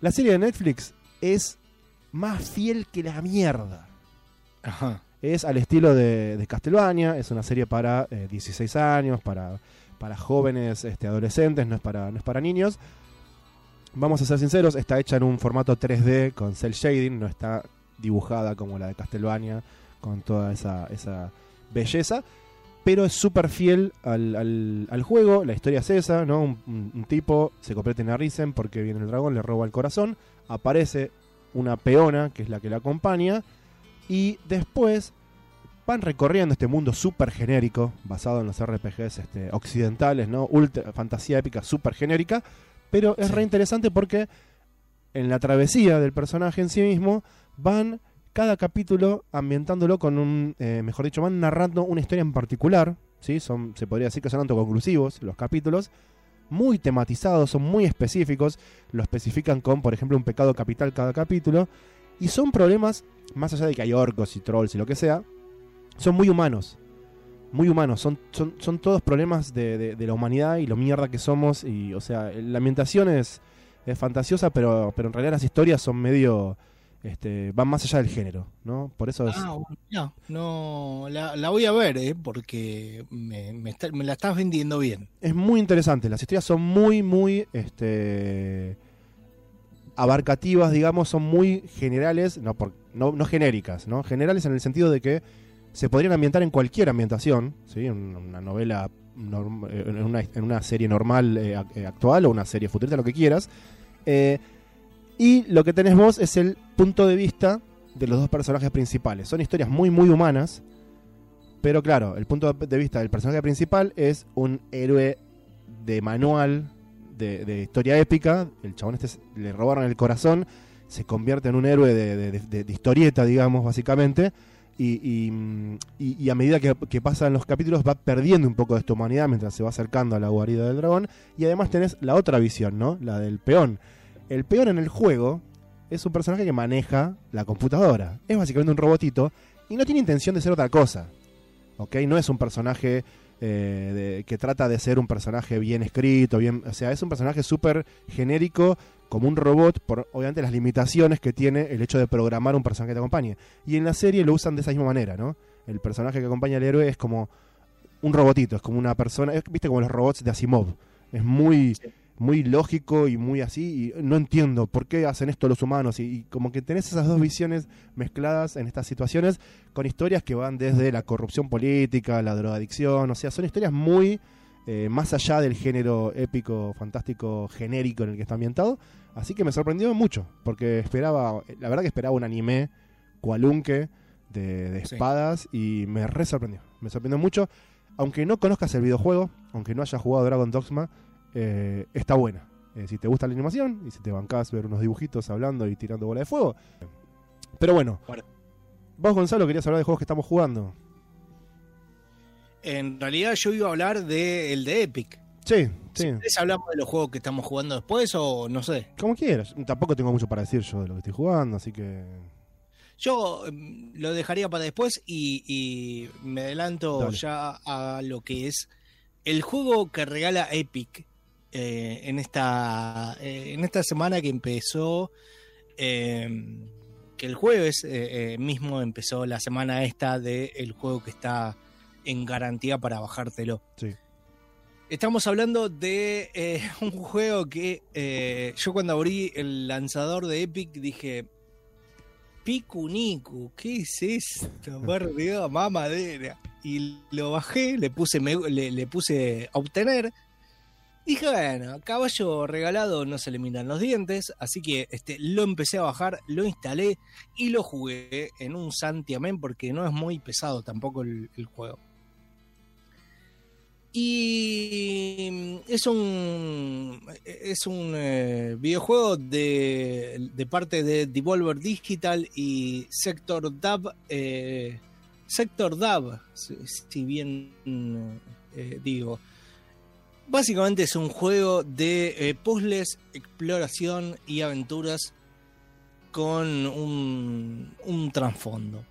La serie de Netflix es más fiel que la mierda. Ajá. Es al estilo de, de Castlevania, es una serie para eh, 16 años, para, para jóvenes este, adolescentes, no es, para, no es para niños. Vamos a ser sinceros, está hecha en un formato 3D con cel shading, no está dibujada como la de Castlevania, con toda esa, esa belleza, pero es súper fiel al, al- al juego. La historia es esa, ¿no? Un, un- un tipo se convierte en Arisen porque viene el dragón, le roba el corazón, aparece una peona, que es la que la acompaña, y después van recorriendo este mundo súper genérico, basado en los RPGs este, occidentales, ¿no? Ultra, fantasía épica súper genérica, pero es Sí. re interesante porque en la travesía del personaje en sí mismo van cada capítulo ambientándolo con un, eh, mejor dicho, van narrando una historia en particular, ¿sí? Son, se podría decir que son autoconclusivos los capítulos, muy tematizados, son muy específicos, lo especifican con, por ejemplo, un pecado capital cada capítulo, y son problemas, más allá de que hay orcos y trolls y lo que sea, son muy humanos. muy humanos. Son, son, son todos problemas de, de- la humanidad y lo mierda que somos. Y, o sea, la ambientación es, es fantasiosa, pero, pero en realidad las historias son medio. Este, van más allá del género, ¿no? Por eso es. Ah, no, no, la, la voy a ver, ¿eh? porque me, me está- me la estás vendiendo bien. es muy interesante. Las historias son muy, muy este, abarcativas, digamos, son muy generales, no, por, no, no genéricas, ¿no? Generales en el sentido de que se podrían ambientar en cualquier ambientación, ¿sí? En una novela, norm- eh, en, una, en una serie normal eh, eh, actual o una serie futurista, lo que quieras. Eh, y lo que tenés vos es el punto de vista de los dos personajes principales. Son historias muy, muy humanas. Pero claro, el punto de vista del personaje principal es un héroe de manual, de, de historia épica. El chabón este le robaron el corazón, se convierte en un héroe de, de- de- historieta, digamos, básicamente. Y, y- y a medida que, que pasan los capítulos va perdiendo un poco de esta humanidad mientras se va acercando a la guarida del dragón. Y además tenés la otra visión, ¿no? La del peón. El peón en el juego es un personaje que maneja la computadora. Es básicamente un robotito y no tiene intención de ser otra cosa. ¿Ok? No es un personaje eh, que trata de ser un personaje bien escrito, o sea, es un personaje súper genérico, como un robot, por obviamente las limitaciones que tiene el hecho de programar un personaje que te acompañe. Y en la serie lo usan de esa misma manera, ¿no? El personaje que acompaña al héroe es como un robotito, es como una persona, viste como los robots de Asimov. Es muy, muy lógico y muy así, y no entiendo por qué hacen esto los humanos, y, y como que tenés esas dos visiones mezcladas en estas situaciones, con historias que van desde la corrupción política, la drogadicción, o sea, son historias muy eh, más allá del género épico, fantástico, genérico en el que está ambientado, así que me sorprendió mucho, porque esperaba, la verdad que esperaba un anime cualunque de, de Sí. espadas, y me re sorprendió, me sorprendió mucho, aunque no conozcas el videojuego, aunque no hayas jugado Dragon Dogma, eh, está buena. Eh, si te gusta la animación y si te bancás ver unos dibujitos hablando y tirando bola de fuego. Pero bueno, Bueno. vos Gonzalo querías hablar de juegos que estamos jugando. En realidad yo iba a hablar de el de Epic. Sí, sí, Si hablamos de los juegos que estamos jugando después o no sé. como quieras. Tampoco tengo mucho para decir yo de lo que estoy jugando, así que... Yo mm, lo dejaría para después y, y me adelanto Dale. ya a lo que es el juego que regala Epic eh, en esta eh, en esta semana que empezó eh, que el jueves mismo empezó la semana esta de el juego que está en garantía para bajártelo. Sí. Estamos hablando de eh, un juego que eh, yo cuando abrí el lanzador de Epic dije, Picunicu, ¿qué es esto? Por Dios, mamadera. Y lo bajé, le puse, me- le, le puse a obtener. Dije, bueno, caballo regalado no se le miran los dientes, así que este, lo empecé a bajar, lo instalé y lo jugué en un santiamén porque no es muy pesado tampoco el, juego. Y es un es un eh, videojuego de, de parte de Devolver Digital y Sector Dab eh, Sector Dab, si, si bien eh, digo. Básicamente es un juego de eh, puzzles, exploración y aventuras con un, un trasfondo.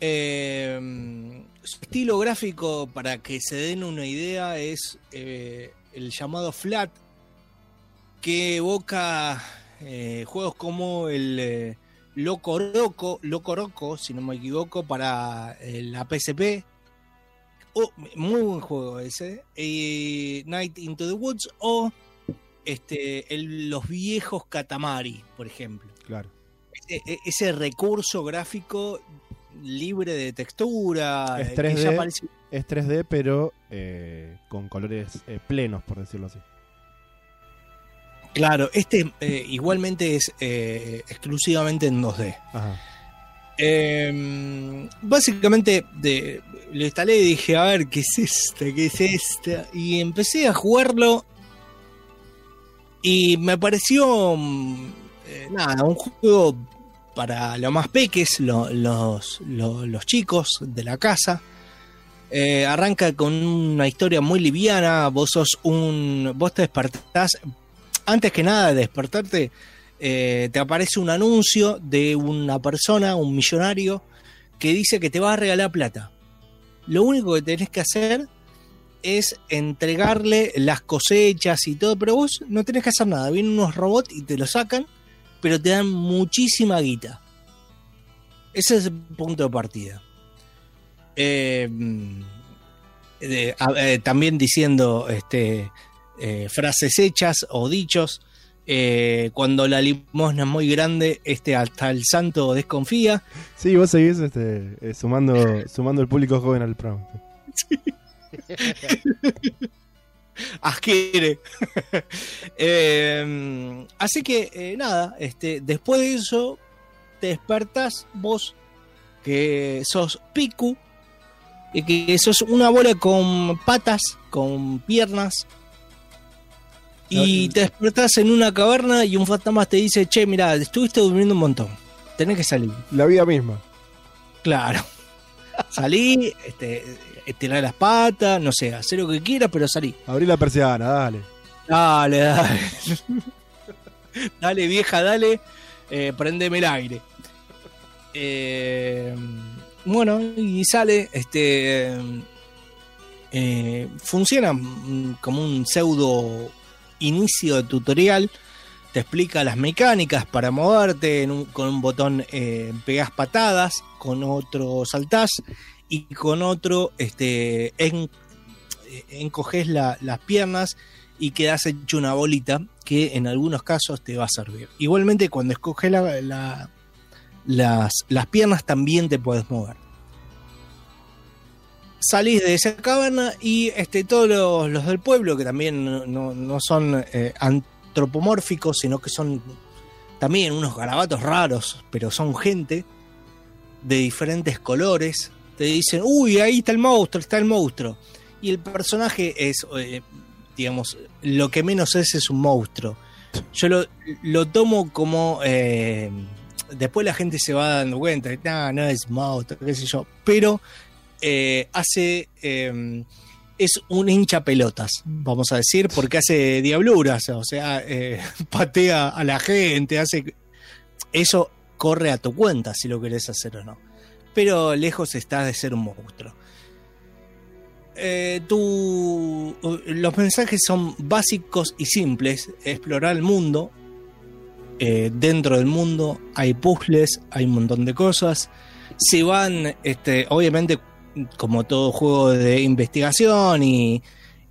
Eh, su estilo gráfico, para que se den una idea, es eh, el llamado Flat, que evoca juegos como el Loco Roco, Loco Roco, si no me equivoco, para la PSP. Oh, muy buen juego ese. Eh, Night into the Woods o este, el- los viejos Katamari, por ejemplo Claro. e- e- ese recurso gráfico libre de textura. Es eh, que 3D. ya parece- Es 3D, pero eh, con colores eh, plenos, por decirlo así. Claro, este igualmente es exclusivamente en 2D. Ajá. Eh, básicamente de, lo instalé y dije, a ver, ¿qué es este? ¿Qué es este? Y empecé a jugarlo y me pareció, mm, eh, nada, un juego para los más peques, lo- los, lo- los chicos de la casa. Eh, arranca con una historia muy liviana, vos sos un... vos te despertás, antes que nada de despertarte, eh, te aparece un anuncio de una persona, un millonario, que dice que te va a regalar plata. lo único que tenés que hacer es entregarle las cosechas y todo, pero vos no tenés que hacer nada. Vienen unos robots y te lo sacan, pero te dan muchísima guita. Ese es el punto de partida. Eh, eh, también diciendo este, frases hechas o dichos. Eh, cuando la limosna es muy grande, este hasta el santo desconfía. Sí, vos seguís este, eh, sumando, sumando el público joven al programa. adquiere. Eh, así que eh, nada, este, después de eso te despertás vos que sos Piku y que sos una bola con patas, con piernas. Y te despertás en una caverna y un fantasma te dice, che, mira, estuviste durmiendo un montón. Tenés que salir. La vida misma. Claro. Salí, este, estirar las patas, no sé, hacer lo que quieras, pero salí. Abrí la persiana, dale. Dale, dale. dale, vieja, dale. Eh, prendeme el aire. Eh, bueno, y sale, este. eh, funciona como un pseudo inicio de tutorial. Te explica las mecánicas para moverte. con un botón eh, pegas patadas, con otro saltás y con otro este, en- eh, encoges la- las piernas y quedas hecho una bolita que en algunos casos te va a servir. Igualmente cuando escoges la- las, las piernas también te puedes mover. Salís de esa caverna y este, todos los, los del pueblo, que también no, no- son eh, antropomórficos, sino que son también unos garabatos raros, pero son gente de diferentes colores, te dicen, uy, ahí está el monstruo, está el monstruo. Y el personaje es, eh, digamos, lo que menos es es un monstruo. Yo lo, lo tomo como... eh, después la gente se va dando cuenta, no, no es monstruo, qué sé yo. Pero eh, hace... eh, es un hincha pelotas, vamos a decir, porque hace diabluras, o sea, eh, patea a la gente, hace... Eso corre a tu cuenta si lo querés hacer o no. Pero lejos estás de ser un monstruo. Eh, tu- los mensajes son básicos y simples. Explorar el mundo. Eh, dentro del mundo hay puzzles, hay un montón de cosas. Se van, este, obviamente, como todo juego de investigación y,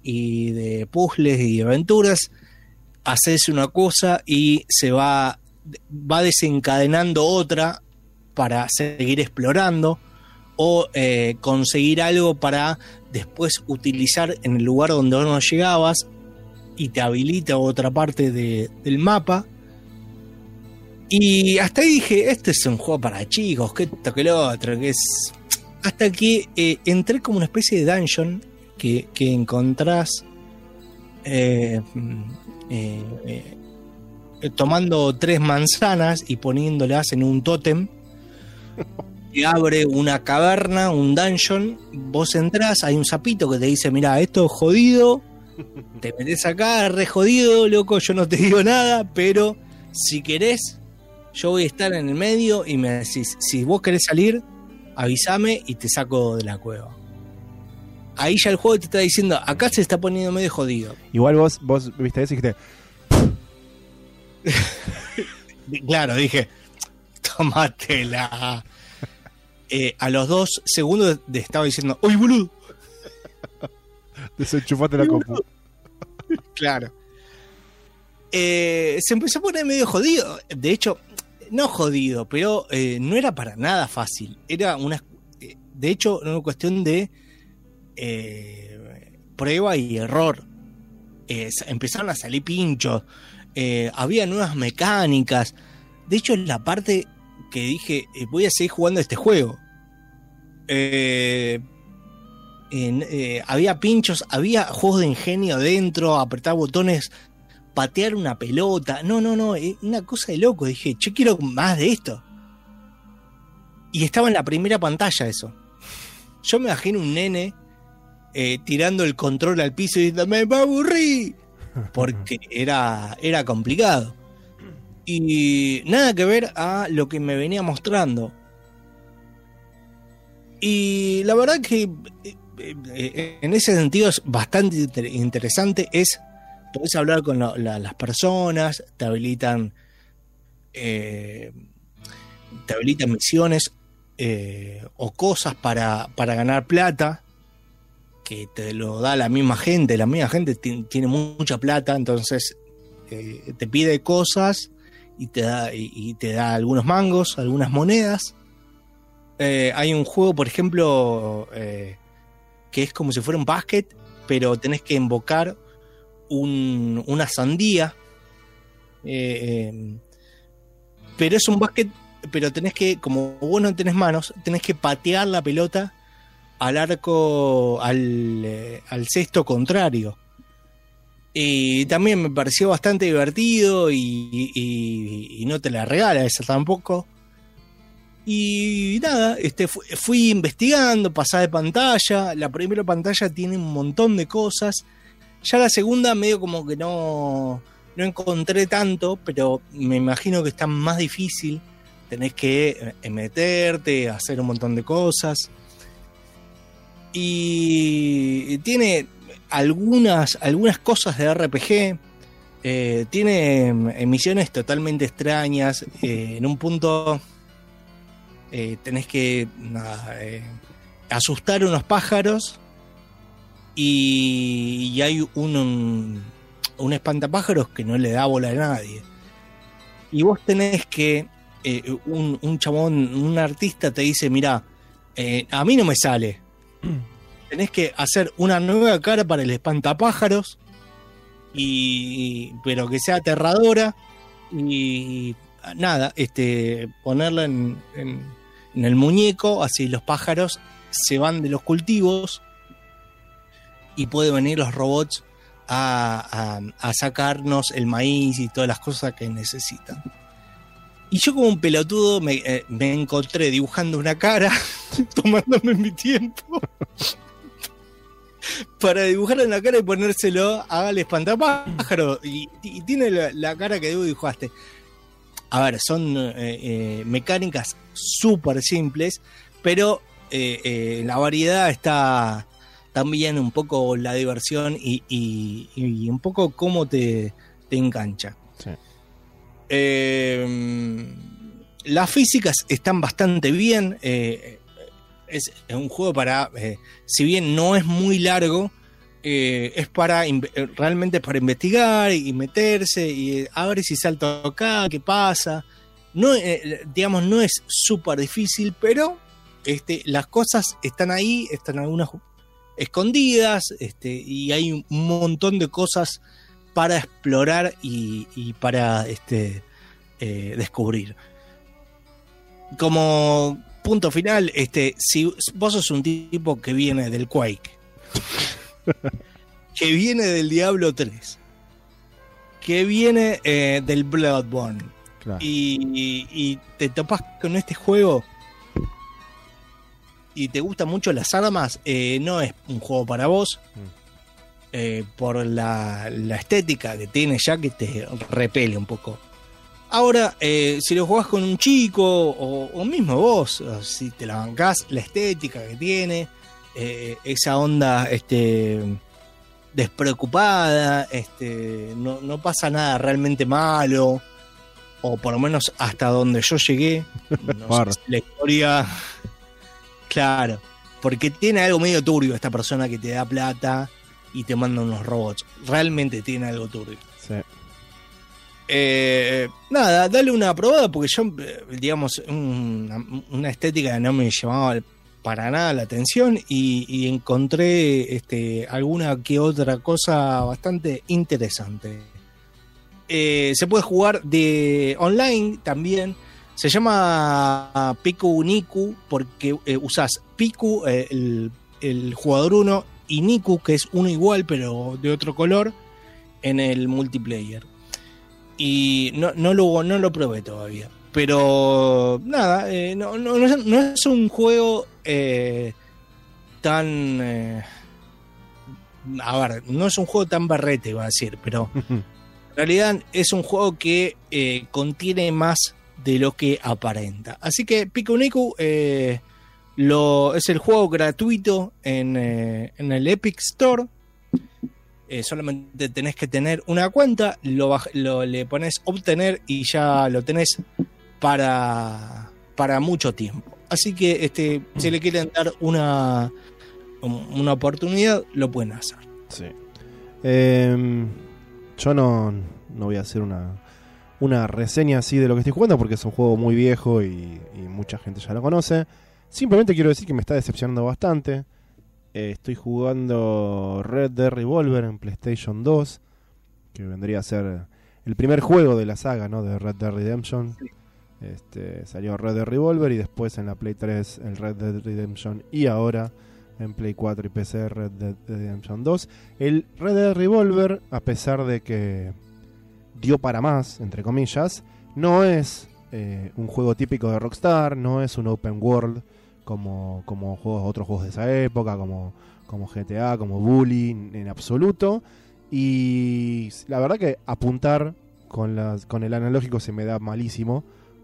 y de puzzles y aventuras, haces una cosa y se va, va desencadenando otra para seguir explorando o eh, conseguir algo para después utilizar en el lugar donde no llegabas y te habilita otra parte de- del mapa. Y hasta ahí dije, este es un juego para chicos, que esto, que lo otro, que es... Hasta que eh, entré como una especie de dungeon que, que encontrás eh, mm, eh, tomando tres manzanas y poniéndolas en un tótem te abre una caverna, un dungeon, vos entrás, hay un sapito que te dice, mira, esto es jodido, te metes acá, re jodido, loco, yo no te digo nada, pero si querés, yo voy a estar en el medio y me decís, si vos querés salir, avísame y te saco de la cueva. Ahí ya el juego te está diciendo, acá se está poniendo medio jodido. Igual vos, vos viste eso y dijiste, Claro, dije, tómatela. Eh, a los dos segundos te estaba diciendo, ¡Uy, boludo! desenchufate la compu. Claro. Eh, se empezó a poner medio jodido. De hecho, no jodido, pero eh, no era para nada fácil. Era una. eh, de hecho, una cuestión de eh, prueba y error. Eh, empezaron a salir pinchos. había nuevas mecánicas. De hecho, la parte que dije, voy a seguir jugando este juego. Había pinchos, había juegos de ingenio dentro, apretar botones, patear una pelota. No, no, no, eh, una cosa de loco. Dije, yo quiero más de esto. Y estaba en la primera pantalla eso. Yo me imagino un nene eh, tirando el control al piso y diciendo, me aburrí. Porque era, era complicado. Y nada que ver a lo que me venía mostrando. Y la verdad que eh, en ese sentido es bastante inter- interesante. Es, podés hablar con la- la- las personas, te habilitan, eh, te habilitan misiones eh, o cosas para, para ganar plata, que te lo da la misma gente. La misma gente ti- tiene mucha plata, entonces eh, te pide cosas y te da, y, y te da algunos mangos, algunas monedas. Hay un juego, por ejemplo, que es como si fuera un basket, pero tenés que invocar un- una sandía. Eh, eh, pero es un basket, pero tenés que, como vos no tenés manos, tenés que patear la pelota al arco, al, eh, al cesto contrario. Y también me pareció bastante divertido y, y- no te la regala esa tampoco. Y nada, este, fu- fui, investigando, pasada de pantalla. La primera pantalla tiene un montón de cosas. Ya la segunda medio como que no, no encontré tanto, pero me imagino que está más difícil. Tenés que eh, meterte, hacer un montón de cosas. Y tiene algunas, algunas cosas de RPG. eh, tiene eh, misiones totalmente extrañas. eh, en un punto eh, tenés que nada, eh, asustar unos pájaros. Y, y hay un, un, un espantapájaros que no le da bola a nadie. Y vos tenés que. eh, un, un chabón, un artista te dice: Mirá, eh, a mí no me sale. Tenés que hacer una nueva cara para el espantapájaros. Y, pero que sea aterradora. Y nada, este, ponerla en, en- en el muñeco. Así los pájaros se van de los cultivos. Y pueden venir los robots a, a- sacarnos el maíz y todas las cosas que necesitan. Y yo como un pelotudo me, eh, me encontré dibujando una cara, tomándome mi tiempo, para dibujar una cara y ponérselo al espantapájaro. Y, y tiene la, cara que dibujaste. A ver, son eh, eh, mecánicas súper simples, pero la variedad está también un poco la diversión y, y- y un poco cómo te, te engancha. Sí. Eh, las físicas están bastante bien. eh, es, es un juego para, eh, si bien no es muy largo, es para realmente para investigar y meterse y a ver si salto acá, qué pasa. No, digamos, no es súper difícil, pero este, las cosas están ahí, están algunas escondidas, este, y hay un montón de cosas para explorar y, y para este, eh, descubrir. Como punto final, este, si vos sos un tipo que viene del Quake, que viene del Diablo 3, que viene eh, del Bloodborne, Claro. y, y- y te topas con este juego y te gustan mucho las armas, eh, no es un juego para vos. eh, por la, la estética que tiene ya que te repele un poco. Ahora, eh, si lo jugás con un chico o, o mismo vos, si te la bancás, la estética que tiene, esa onda este, despreocupada, este, no, no pasa nada realmente malo, o por lo menos hasta donde yo llegué. No Barra. sé si la historia. Claro, porque tiene algo medio turbio esta persona que te da plata y te manda unos robots. Realmente tiene algo turbio. Sí. Eh, nada, dale una probada porque yo, eh, digamos, una, una estética que no me llamaba para nada la atención y, y encontré este, alguna que otra cosa bastante interesante. Eh, se puede jugar de online también. Se llama Piku Niku porque eh, usas Piku, eh, el, el jugador 1, y Niku, que es uno igual pero de otro color, en el multiplayer. Y no, no, lo, no lo probé todavía. Pero nada, eh, no, no- no es, no es un juego eh, tan... a ver, no es un juego tan barrete, iba a decir, pero en realidad es un juego que contiene más de lo que aparenta. Así que Pico eh, Lo, es el juego gratuito en, eh, el Epic Store. Eh, solamente tenés que tener una cuenta, lo, lo- le pones obtener y ya lo tenés para, para mucho tiempo. Así que este, si le quieren dar una, una oportunidad, lo pueden hacer. Sí. Em, yo no, no voy a hacer una, una reseña así de lo que estoy jugando porque es un juego muy viejo y, y mucha gente ya lo conoce. Simplemente quiero decir que me está decepcionando bastante. Eh, estoy jugando Red Dead Revolver en PlayStation 2, que vendría a ser el primer juego de la saga ¿no? de Red Dead Redemption. Este, salió Red Dead Revolver y después en la Play 3 el Red Dead Redemption y ahora en Play 4 y PC Red Dead Redemption 2. El Red Dead Revolver, a pesar de que dio para más, entre comillas, no es eh, un juego típico de Rockstar, no es un open world como, como juegos, otros juegos de esa época, como, como GTA, como Bully, en absoluto. Y la verdad que apuntar con, las, con el analógico se me da malísimo,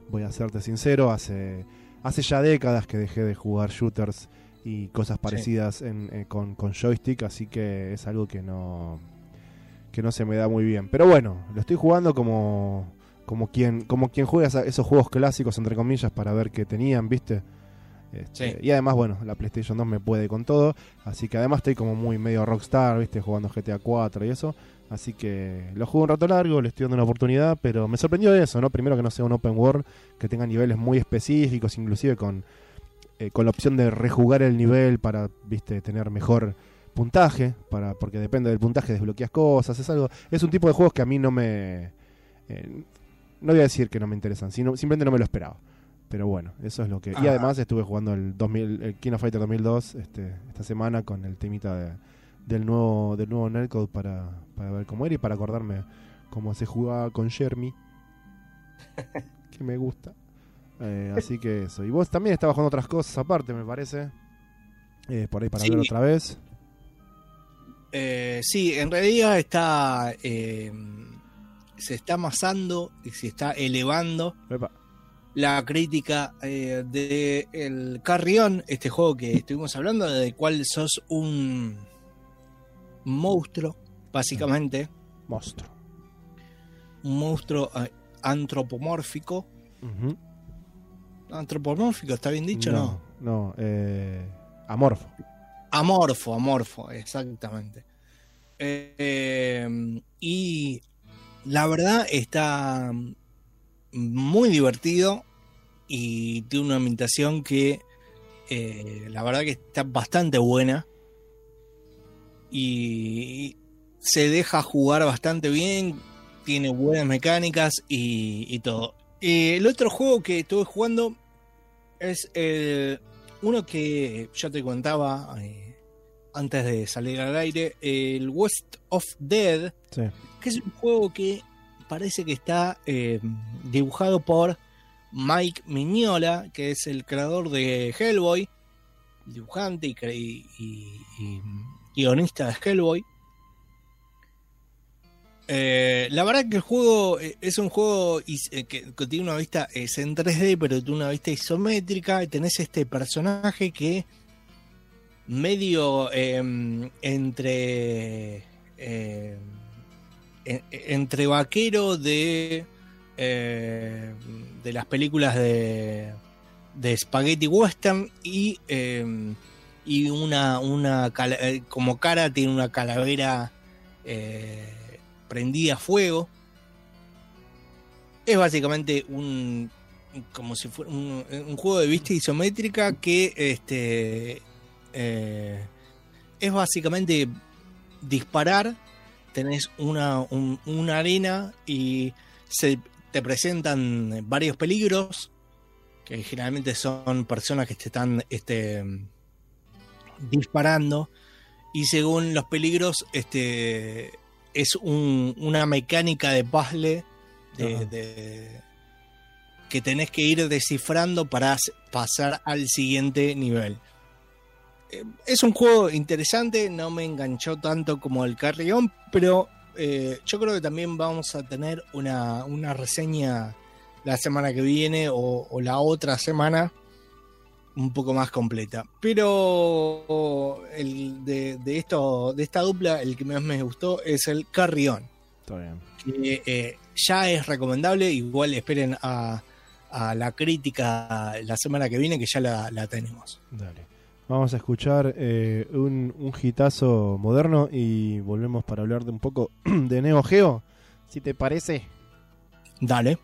voy a serte sincero, hace, hace ya décadas que dejé de jugar shooters y cosas parecidas en- eh, con, con joystick, así que es algo que no que no se me da muy bien. Pero bueno, lo estoy jugando como como quien como quien juega esos juegos clásicos entre comillas para ver qué tenían, ¿viste? Este, Sí. Y además, bueno, la PlayStation 2 me puede con todo, así que además estoy como muy medio rockstar, ¿viste? Jugando GTA 4 y eso. Así que lo juego un rato largo, le estoy dando una oportunidad, pero me sorprendió eso, ¿no? Primero que no sea un open world, que tenga niveles muy específicos, inclusive con, eh, con la opción de rejugar el nivel para, viste, tener mejor puntaje, para, porque depende del puntaje desbloqueas cosas, es algo, es un tipo de juegos que a mí no me, eh, no voy a decir que no me interesan, sino simplemente no me lo esperaba. Pero bueno, eso es lo que... Y Ah. además estuve jugando el 2000, el King of Fighter 2002 este, esta semana con el temita de, del nuevo del nuevo Netcode para, para ver cómo era y para acordarme cómo se jugaba con Jeremy. que me gusta. Eh, así que eso. Y vos también estabas jugando otras cosas aparte, me parece. Eh, por ahí para Sí. ver otra vez. Eh, sí, en realidad está. eh, se está amasando y se está elevando Epa. la crítica eh, de el Carrión, este juego que estuvimos hablando, del cual sos un monstruo, básicamente, Monstruo. un monstruo eh, antropomórfico. Antropomórfico, ¿está bien dicho? No. No, eh, amorfo. Amorfo, amorfo, exactamente. Eh, y la verdad está muy divertido y tiene una ambientación que eh, la verdad que está bastante buena y se deja jugar bastante bien, tiene buenas mecánicas y, todo. Eh, el otro juego que estuve jugando es el, uno que ya te contaba eh, antes de salir al aire, el West of Dead, Sí. que es un juego que parece que está eh, dibujado por Mike Mignola, que es el creador de Hellboy, dibujante y, y- y- y guionista de Hellboy. Eh, la verdad que el juego eh, es un juego eh, que, tiene una vista, es en 3D, pero tiene una vista isométrica. Y tenés este personaje que medio eh, entre eh, en- entre vaquero de eh, de las películas de de spaghetti western y y una una como cara tiene una calavera prendida a fuego. Es básicamente un como si fuera un, juego de vista isométrica que este eh, es básicamente disparar. Tenés una, un- una arena y se te presentan varios peligros que generalmente son personas que te están este, disparando. Y según los peligros este es un- una mecánica de puzzle de, Ajá. de- que tenés que ir descifrando para pasar al siguiente nivel Eh, es un juego interesante, no me enganchó tanto como el Carrión, pero eh, yo creo que también vamos a tener una, una reseña la semana que viene o, o la otra semana un poco más completa. Pero oh, el de, de, esto, de esta dupla, el que más me gustó es el Carrión. Está bien. Que, eh, ya es recomendable, igual esperen a, a, la crítica la semana que viene, que ya la, la tenemos. Dale. Vamos a escuchar eh, un, un hitazo moderno y volvemos para hablar de un poco de Neo Geo, si te parece. Dale.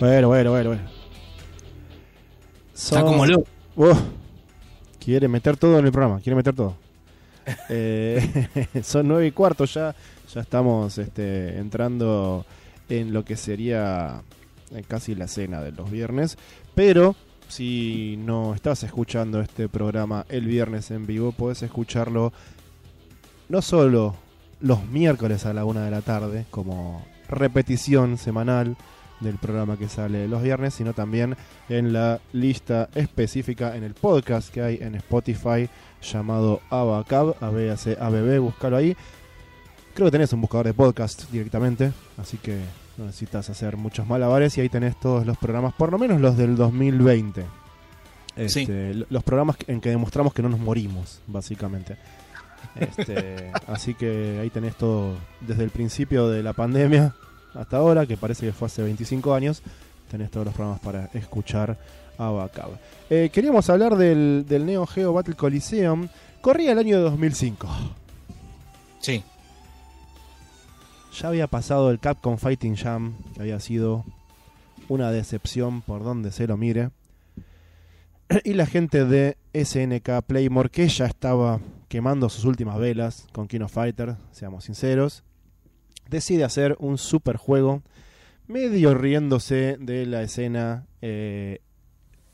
Bueno, bueno, bueno, bueno. Está como loco. Uh, quiere meter todo en el programa, quiere meter todo. Eh, son nueve y cuarto ya. Ya estamos este, entrando en lo que sería eh, casi la cena de los viernes. Pero si no estás escuchando este programa el viernes en vivo, puedes escucharlo no solo los miércoles a la una de la tarde, como repetición semanal del programa que sale los viernes, sino también en la lista específica en el podcast que hay en Spotify llamado Abacab, A-B-A-C, A-B-B, búscalo ahí. Creo que tenés un buscador de podcast directamente, así que no necesitas hacer muchos malabares y ahí tenés todos los programas, por lo menos los del 2020. Sí. Este, lo- Los programas en que demostramos que no nos morimos, básicamente. Este, así que ahí tenés todo desde el principio de la pandemia hasta ahora, que parece que fue hace 25 años. Tenés todos los programas para escuchar a Bacab. Eh, queríamos hablar del, del Neo Geo Battle Coliseum. Corría el año 2005. Sí. Ya había pasado el Capcom Fighting Jam, que había sido una decepción por donde se lo mire. Y la gente de SNK Playmore, que ya estaba quemando sus últimas velas con King of Fighter, seamos sinceros, decide hacer un super juego, medio riéndose de la escena eh,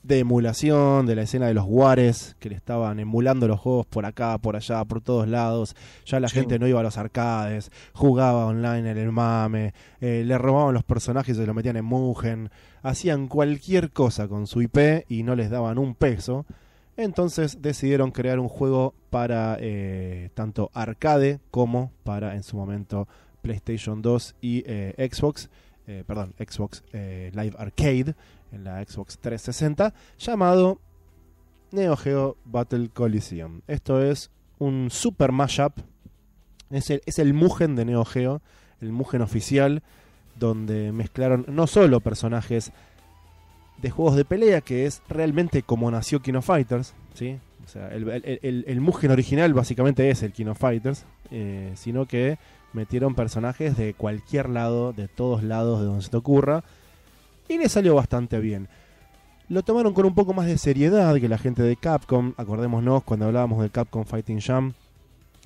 de emulación, de la escena de los Wares, que le estaban emulando los juegos por acá, por allá, por todos lados. Ya la Sí. gente no iba a los arcades, jugaba online en el mame, eh, le robaban los personajes y se los metían en Mugen, hacían cualquier cosa con su IP y no les daban un peso. Entonces decidieron crear un juego para eh, tanto arcade como para en su momento PlayStation 2 y eh, Xbox, eh, perdón, Xbox eh, Live Arcade en la Xbox 360, llamado Neo Geo Battle Coliseum. Esto es un super mashup, es el, es el Mugen de Neo Geo, el Mugen oficial, donde mezclaron no solo personajes de juegos de pelea, que es realmente como nació King of Fighters, ¿sí? O sea, el, el, Mugen original básicamente es el King of Fighters, sino que metieron personajes de cualquier lado, de todos lados, de donde se te ocurra, y le salió bastante bien. Lo tomaron con un poco más de seriedad que la gente de Capcom, acordémonos cuando hablábamos de Capcom Fighting Jam,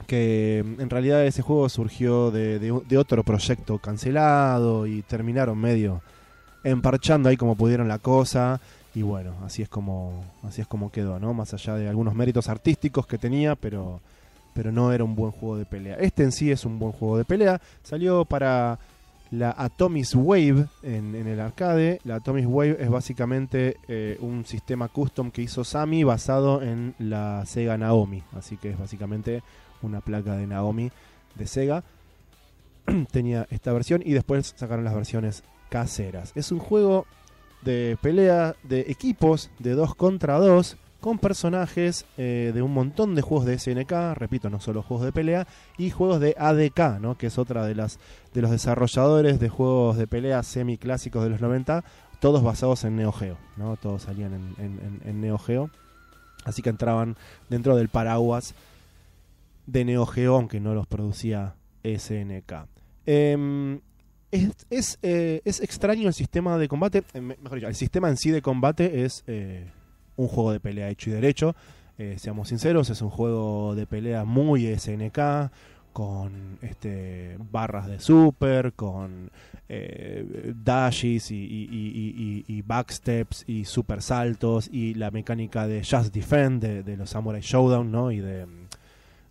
que mm, en realidad ese juego surgió de, de- de otro proyecto cancelado y terminaron medio emparchando ahí como pudieron la cosa y bueno, así es como así es como quedó, ¿no? Más allá de algunos méritos artísticos que tenía, pero pero no era un buen juego de pelea. Este en sí es un buen juego de pelea, salió para la Atomic Wave en, el arcade. La Atomic Wave es básicamente eh, un sistema custom que hizo Sami basado en la Sega Naomi. Así que es básicamente una placa de Naomi de Sega. Tenía esta versión y después sacaron las versiones caseras. Es un juego de pelea de equipos de 2 contra 2 con personajes eh, de un montón de juegos de SNK, repito, no solo juegos de pelea, y juegos de ADK, ¿no? que es otra de las de los desarrolladores de juegos de pelea semi clásicos de los 90, todos basados en Neo Geo, ¿no? todos salían en, Neo Geo, así que entraban dentro del paraguas de Neo Geo, aunque no los producía SNK. Em, es, es, eh, es extraño el sistema de combate, eh, me- mejor dicho, el sistema en sí de combate es un juego de pelea hecho y derecho. Eh, seamos sinceros, es un juego de pelea muy SNK, con este barras de super, con eh, dashes y, backsteps y super saltos y la mecánica de Just Defend de, de los Samurai Showdown, ¿no? Y de,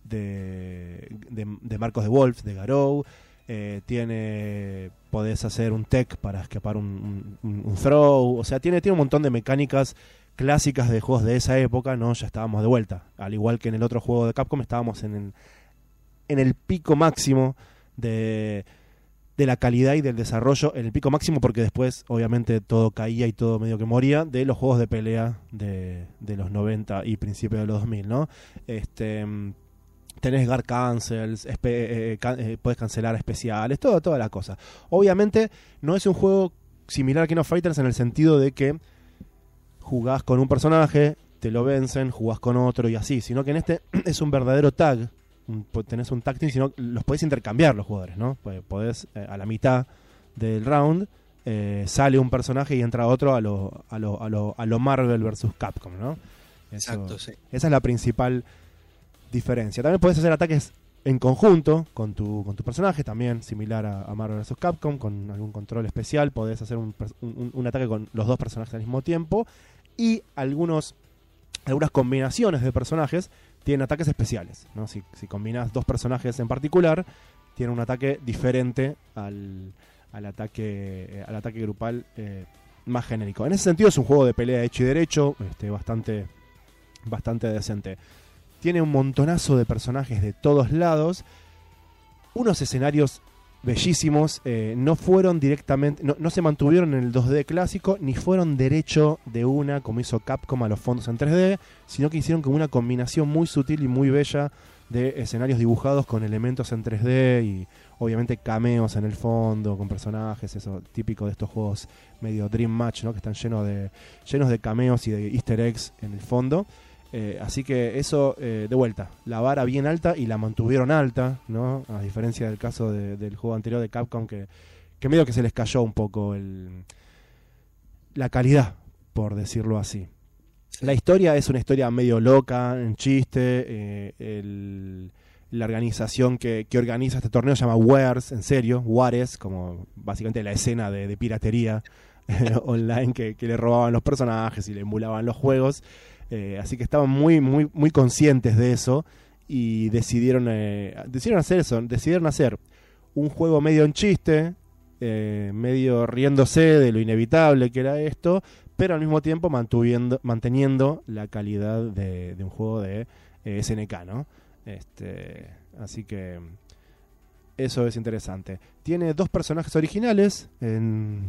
de, Marcos de Wolf, de Garou. Eh, tiene podés hacer un tech para escapar un, un- un throw o sea tiene, tiene un montón de mecánicas clásicas de juegos de esa época no ya estábamos de vuelta. Al igual que en el otro juego de Capcom estábamos en el, en el pico máximo de, de la calidad y del desarrollo en el pico máximo porque después obviamente todo caía y todo medio que moría de los juegos de pelea de, de los 90 y principios de los 2000 no este tenés guard cancels, espe- eh, eh, puedes cancelar especiales, todo, toda la cosa. Obviamente no es un juego similar a King of Fighters en el sentido de que jugás con un personaje, te lo vencen, jugás con otro y así, sino que en este es un verdadero tag. un- tenés un tag team, sino los podés intercambiar los jugadores, ¿no? Pues Podés, eh, a la mitad del round, eh, sale un personaje y entra otro a lo, a lo, a lo, a lo Marvel versus Capcom, ¿no? Eso- Exacto, sí. esa es la principal diferencia. También puedes hacer ataques en conjunto con tu, con tu personaje, también similar a, a Marvel vs. Capcom, con algún control especial. Podés hacer un- un ataque con los dos personajes al mismo tiempo. Y algunos, algunas combinaciones de personajes tienen ataques especiales. ¿no? Si, si combinas dos personajes en particular, tiene un ataque diferente al, al ataque, eh, al ataque grupal eh, más genérico. En ese sentido es un juego de pelea hecho y derecho, este, bastante, bastante decente. Tiene un montonazo de personajes de todos lados, unos escenarios bellísimos, eh, no fueron directamente, no, no se mantuvieron en el 2D clásico, ni fueron derecho de una, como hizo Capcom a los fondos en 3D, sino que hicieron como una combinación muy sutil y muy bella de escenarios dibujados con elementos en 3D y obviamente cameos en el fondo, con personajes, eso típico de estos juegos medio Dream Match, ¿no? que están llenos de, llenos de cameos y de easter eggs en el fondo. Eh, así que eso, eh, de vuelta, la vara bien alta y la mantuvieron alta, ¿no? A diferencia del caso de- del juego anterior de Capcom, que, que medio que se les cayó un poco el, la calidad, por decirlo así. La historia es una historia medio loca, en chiste. eh, el- la organización que, que organiza este torneo se llama Wares, en serio, Wares, como básicamente la escena de, de piratería online que, que le robaban los personajes y le emulaban los juegos. Eh, así que estaban muy, muy, muy conscientes de eso y decidieron, eh, decidieron hacer eso, decidieron hacer un juego medio en chiste, eh, medio riéndose de lo inevitable que era esto, pero al mismo tiempo manteniendo la calidad de, de un juego de SNK, ¿no? Este, así que eso es interesante. Tiene dos personajes originales, en-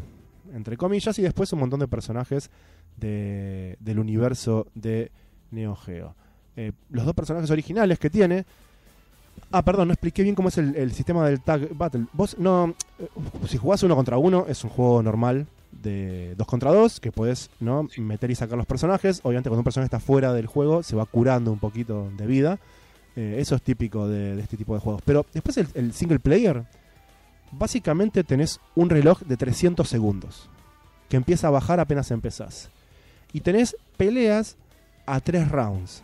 entre comillas, y después un montón de personajes de- del universo de Neo Geo. Eh, los dos personajes originales que tiene. Ah, perdón, no expliqué bien cómo es el, el sistema del Tag Battle. Vos no. eh, si jugás uno contra uno, es un juego normal de dos contra dos, que podés ¿no? meter y sacar los personajes. Obviamente, cuando un personaje está fuera del juego, se va curando un poquito de vida. Eh, eso es típico de, de este tipo de juegos. Pero después el, el single player, básicamente tenés un reloj de 300 segundos, que empieza a bajar apenas empezás. Y tenés peleas a tres rounds.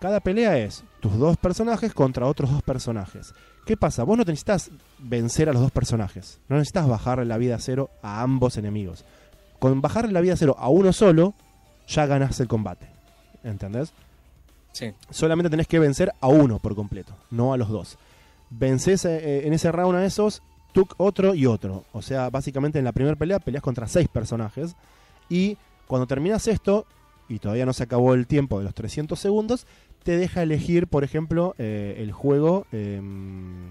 Cada pelea es tus dos personajes contra otros dos personajes. ¿Qué pasa? Vos no necesitas vencer a los dos personajes. No necesitas bajarle la vida a cero a ambos enemigos. Con bajarle la vida a cero a uno solo, ya ganás el combate. ¿Entendés? Sí. solamente tenés que vencer a uno por completo, no a los dos. Vences eh, en ese round a esos, tuk otro y otro. O sea, básicamente en la primera pelea peleas contra seis personajes. Y cuando terminas esto, y todavía no se acabó el tiempo de los 300 segundos, te deja elegir, por ejemplo, eh, el juego. em,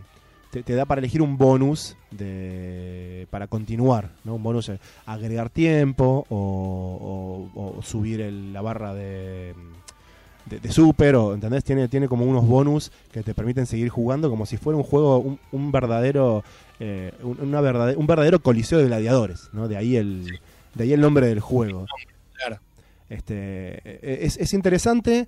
te, da para elegir un bonus de, para continuar, ¿no? Un bonus, eh, agregar tiempo o, o- o subir la barra de, de, de super, ¿entendés? Tiene, tiene como unos bonus que te permiten seguir jugando como si fuera un juego, un verdadero, eh, un, una verdade- un verdadero coliseo de gladiadores, ¿no? De ahí el, de ahí el nombre del juego. Claro. Este, eh, es, es interesante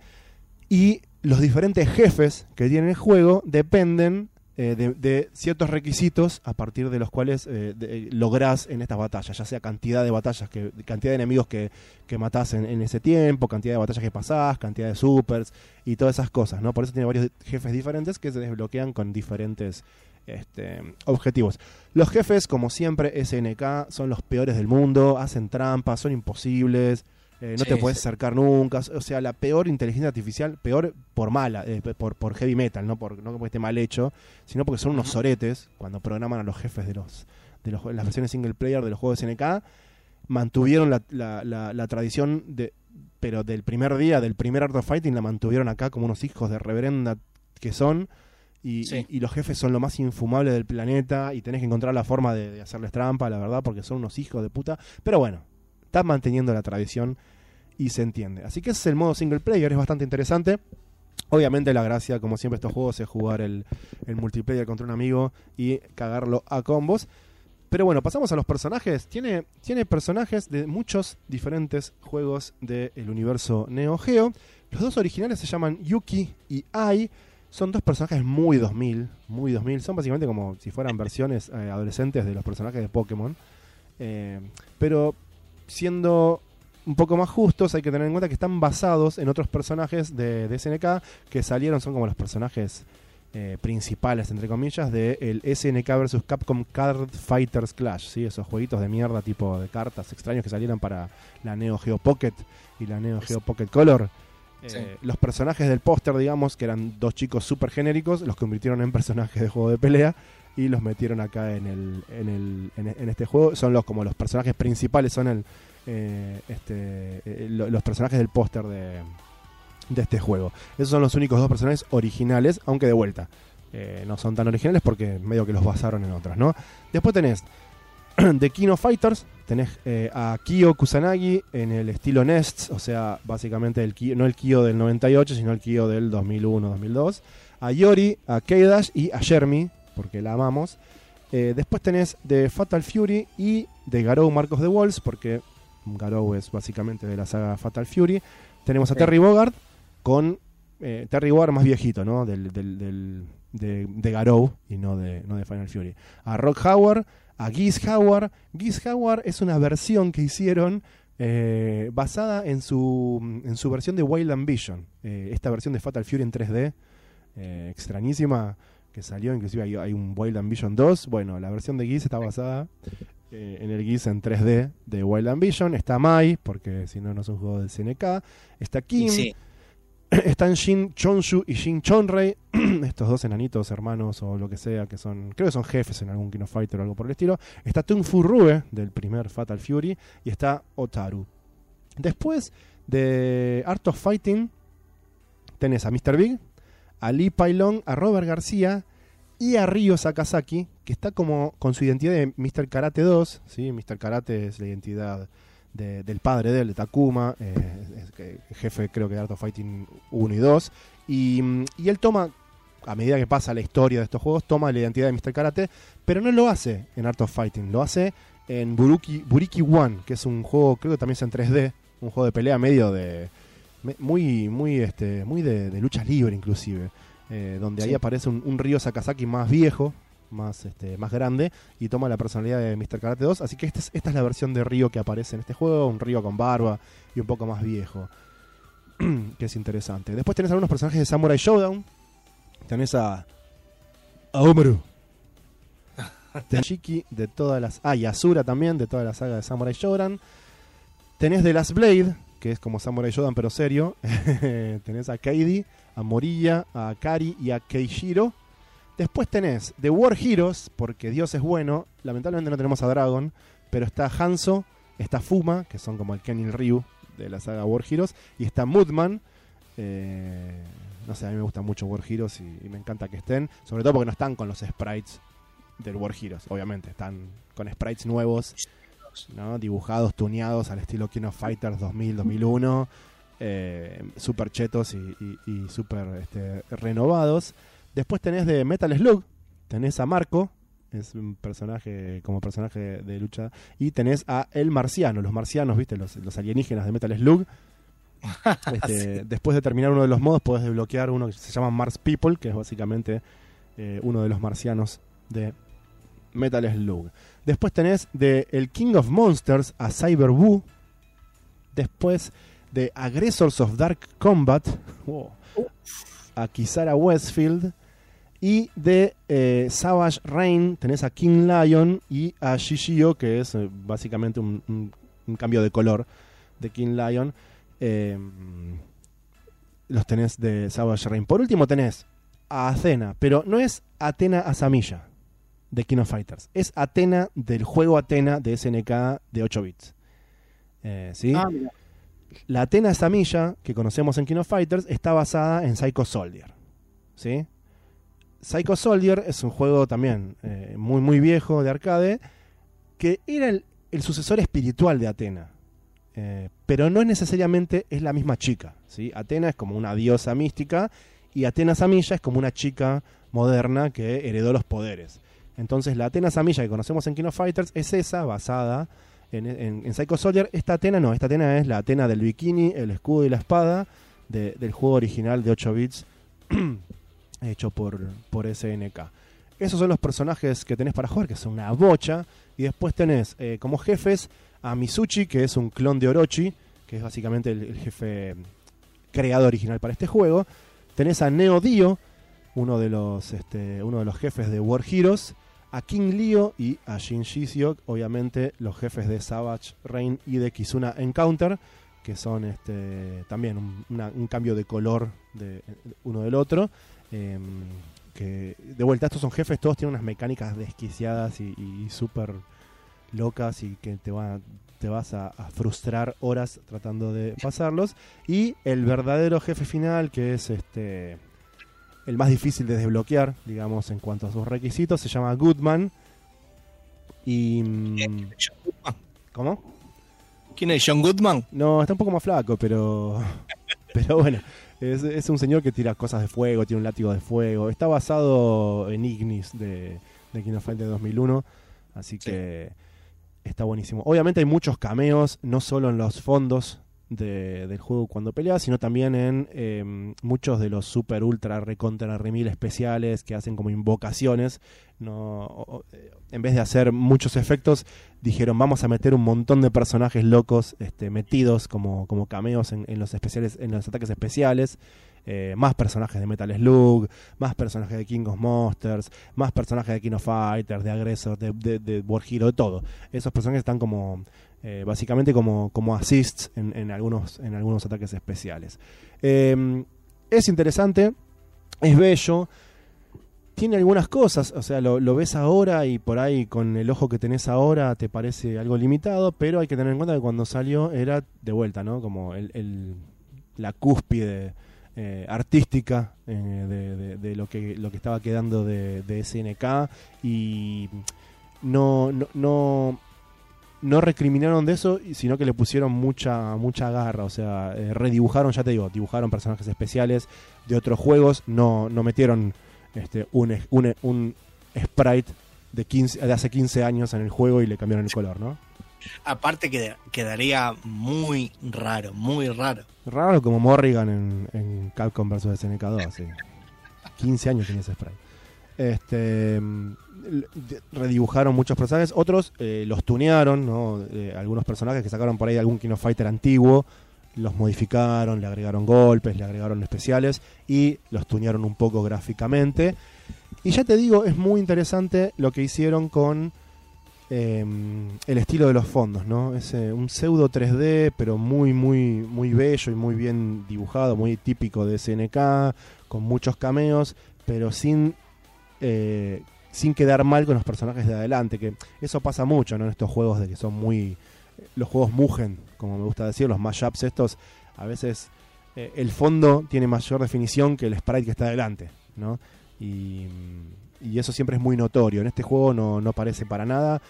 y los diferentes jefes que tiene el juego dependen eh, de, de ciertos requisitos a partir de los cuales eh, de- lográs en estas batallas, ya sea cantidad de batallas, que, cantidad de enemigos que, que matás en, en ese tiempo, cantidad de batallas que pasás, cantidad de supers y todas esas cosas, ¿no? Por eso tiene varios jefes diferentes que se desbloquean con diferentes este, objetivos. Los jefes, como siempre, SNK, son los peores del mundo, hacen trampas, son imposibles, eh, no Sí, te puedes sí. acercar nunca. O sea, la peor inteligencia artificial, peor por mala, eh, por, por heavy metal, no, por, no porque esté mal hecho, sino porque son unos soretes cuando programan a los jefes de los de los, las versiones single player de los juegos de SNK. Mantuvieron la, la- la- la tradición de pero del primer día, del primer Art of Fighting, la mantuvieron acá como unos hijos de reverenda que son. Y, Sí. y- y los jefes son lo más infumable del planeta y tenés que encontrar la forma de, de hacerles trampa, la verdad, porque son unos hijos de puta. Pero bueno, están manteniendo la tradición y se entiende. Así que ese es el modo single player, es bastante interesante. Obviamente la gracia, como siempre estos juegos, es jugar el, el multiplayer contra un amigo y cagarlo a combos. Pero bueno, pasamos a los personajes. Tiene, tiene personajes de muchos diferentes juegos del universo Neo Geo. Los dos originales se llaman Yuki y Ai. Son dos personajes muy 2000, muy 2000. Son básicamente como si fueran versiones eh, adolescentes de los personajes de Pokémon. Eh, pero siendo un poco más justos, hay que tener en cuenta que están basados en otros personajes de, de SNK que salieron, son como los personajes eh, principales, entre comillas, del SNK vs Capcom Card Fighters Clash, ¿sí? esos jueguitos de mierda tipo de cartas extraños que salieron para la Neo Geo Pocket y la Neo Geo Pocket Color. Eh. Los personajes del póster, digamos, que eran dos chicos súper genéricos, los convirtieron en personajes de juego de pelea. y los metieron acá en el, en el en, este juego. Son los como los personajes principales, son el eh, este eh, lo- los personajes del póster de, de este juego. Esos son los únicos dos personajes originales, aunque de vuelta. no son tan originales porque medio que los basaron en otros, ¿no? Después tenés The King of Fighters, tenés eh, a Kyo Kusanagi en el estilo Nests, o sea, básicamente el Kyo- no el Kyo del 98, sino el Kyo del 2001-2002. A Yori, a Keidash y a Jeremy, porque la amamos. Eh, después tenés de Fatal Fury y de Garou Marcos de Walls, porque Garou es básicamente de la saga Fatal Fury. Tenemos a Sí. Terry Bogard con eh, Terry Bogard más viejito, ¿no? Del, del, del- de, de Garou y no de, no de Final Fury. A Rock Howard, a Geese Howard. Geese Howard es una versión que hicieron eh, basada en su, en su versión de Wild Ambition. Eh, esta versión de Fatal Fury en 3D, eh, extrañísima, que salió, inclusive hay, hay un Wild Ambition 2. Bueno, la versión de Geese está basada eh, en el Geese en 3D de Wild Ambition. Está Mai, porque si no, no es un juego de CNK. Está Kim. Sí. Están Shin Chonshu y Shin Chonrei, estos dos enanitos hermanos o lo que sea, que son, creo que son jefes en algún Kino Fighter o algo por el estilo. Está Tung Fu Rue del primer Fatal Fury y está Otaru. Después de Art of Fighting tenés a Mr. Big, a Lee Pailong, a Robert García y a Ryo Sakazaki, que está como con su identidad de Mr. Karate 2, ¿sí? Mr. Karate es la identidad de- del padre de él, de Takuma, eh, jefe creo que de Art of Fighting 1 y 2, y, mm, y él toma, a medida que pasa la historia de estos juegos, toma la identidad de Mr. Karate, pero no lo hace en Art of Fighting, lo hace en Buruki, Buriki One, que es un juego, creo que también es en 3D, un juego de pelea medio de... Muy, muy, este, muy de, de lucha libre inclusive, eh, donde ahí aparece un, un Ryo Sakazaki más viejo, más, este, más grande, y toma la personalidad de Mr. Karate 2. Así que esta es, esta es la versión de Ryo que aparece en este juego, un Ryo con barba y un poco más viejo, que es interesante. Después tenés algunos personajes de Samurai Showdown. Tenés a, a Omaru. De todas las... Ah, y Asura también, de toda la saga de Samurai Showdown. Tenés The Last Blade, que es como Samurai Showdown pero serio. tenés a Kaidi, a Morilla, a Akari y a Keishiro. Después tenés The War Heroes, porque Dios es bueno. Lamentablemente no tenemos a Dragon, pero está Hanzo, está Fuma, que son como el Ken y el Ryu de la saga War Heroes, y está Moodman. eh, no sé, a mí me gustan mucho War Heroes y, me encanta que estén, sobre todo porque no están con los sprites del War Heroes, obviamente, están con sprites nuevos, ¿no? dibujados, tuneados al estilo King Fighters 2000, 2001, eh, super chetos y super este, renovados. Después tenés de Metal Slug, tenés a Marco, es un personaje como personaje de lucha, y tenés a El Marciano, los marcianos, ¿viste? Los, los alienígenas de Metal Slug. Este, Después de terminar uno de los modos, podés desbloquear uno que se llama Mars People, que es básicamente eh, uno de los marcianos de Metal Slug. Después tenés de El King of Monsters a Cyber Boo. Después de Aggressors of Dark Combat wow, a Kisara Westfield. Y de eh, Savage Rain tenés a King Lion y a Shishio, que es eh, básicamente un, un- un cambio de color de King Lion. Eh, los tenés de Savage Rain. Por último tenés a Athena, pero no es Athena Asamilla de King of Fighters. Es Athena del juego Athena de SNK de 8 bits. Eh, ¿sí? Ah. La Athena Samilla que conocemos en King of Fighters está basada en Psycho Soldier. ¿Sí? Psycho Soldier es un juego también eh, muy muy viejo de arcade que era el, sucesor espiritual de Atena. Eh, pero no es necesariamente es la misma chica. ¿sí? Atena es como una diosa mística y Atena Samilla es como una chica moderna que heredó los poderes. Entonces la Atena Samilla que conocemos en King of Fighters es esa basada en, Psycho Soldier. Esta Atena no, esta Atena es la Atena del bikini, el escudo y la espada de- del juego original de 8 bits hecho por, por SNK. Esos son los personajes que tenés para jugar, que son una bocha. Y después tenés eh, como jefes a Misuchi, que es un clon de Orochi, que es básicamente el, jefe creado original para este juego. Tenés a Neo Dio, uno de los, este, uno de los jefes de War Heroes. A King Leo y a Shin Shizio, obviamente los jefes de Savage Rain y de Kizuna Encounter, que son este, también un, un cambio de color de uno del otro. Eh, que, de vuelta, estos son jefes, todos tienen unas mecánicas desquiciadas y, y súper locas y que te, va, te vas a, a frustrar horas tratando de pasarlos. Y el verdadero jefe final, que es este el más difícil de desbloquear, digamos, en cuanto a sus requisitos, se llama Goodman. Y... mm. ¿Cómo? ¿Quién es John Goodman? No, está un poco más flaco, pero. Pero bueno, es, es un señor que tira cosas de fuego, tiene un látigo de fuego. Está basado en Ignis de, de King of Fighters 2001, así Sí. que está buenísimo. Obviamente hay muchos cameos, no solo en los fondos de- del juego cuando peleas, sino también en eh, muchos de los super ultra recontra remil especiales que hacen como invocaciones. No, eh, en vez de hacer muchos efectos, dijeron vamos a meter un montón de personajes locos este, metidos como, como cameos en, en los especiales, en los ataques especiales. Eh, más personajes de Metal Slug, más personajes de King of Monsters, más personajes de King of Fighters, de Aggressor, de, de, de War Hero, de todo. Esos personajes están como eh, básicamente como, como assists en, algunos, en algunos ataques especiales. Eh, es interesante, es bello, tiene algunas cosas, o sea, lo, ves ahora y por ahí con el ojo que tenés ahora te parece algo limitado, pero hay que tener en cuenta que cuando salió era de vuelta, ¿no? Como el, la cúspide eh, artística eh, de, lo que lo que estaba quedando de, SNK y no, no, no recriminaron de eso, sino que le pusieron mucha, mucha garra. O sea, eh, redibujaron, ya te digo, dibujaron personajes especiales de otros juegos, no, no metieron este, un, un, un sprite de, 15, de hace 15 años en el juego y le cambiaron el color, ¿no? Aparte que quedaría muy raro, muy raro. Raro como Morrigan en, en Capcom vs SNK 2, sí. 15 años tenía ese sprite. Este, mm, redibujaron muchos personajes, otros eh, los tunearon, ¿no? Eh, algunos personajes que sacaron por ahí de algún King of Fighter antiguo, los modificaron, le agregaron golpes, le agregaron especiales y los tunearon un poco gráficamente. Y ya te digo, es muy interesante lo que hicieron con eh, el estilo de los fondos, ¿no? Es eh, un pseudo 3D, pero muy, muy, muy bello y muy bien dibujado, muy típico de SNK, con muchos cameos, pero sin, sin quedar mal con los personajes de adelante, que eso pasa mucho, ¿no? En estos juegos de que son muy... Los juegos mugen, como me gusta decir, los mashups estos, a veces eh, el fondo tiene mayor definición que el sprite que está adelante, ¿no? Y, y eso siempre es muy notorio. En este juego no, no parece para nada.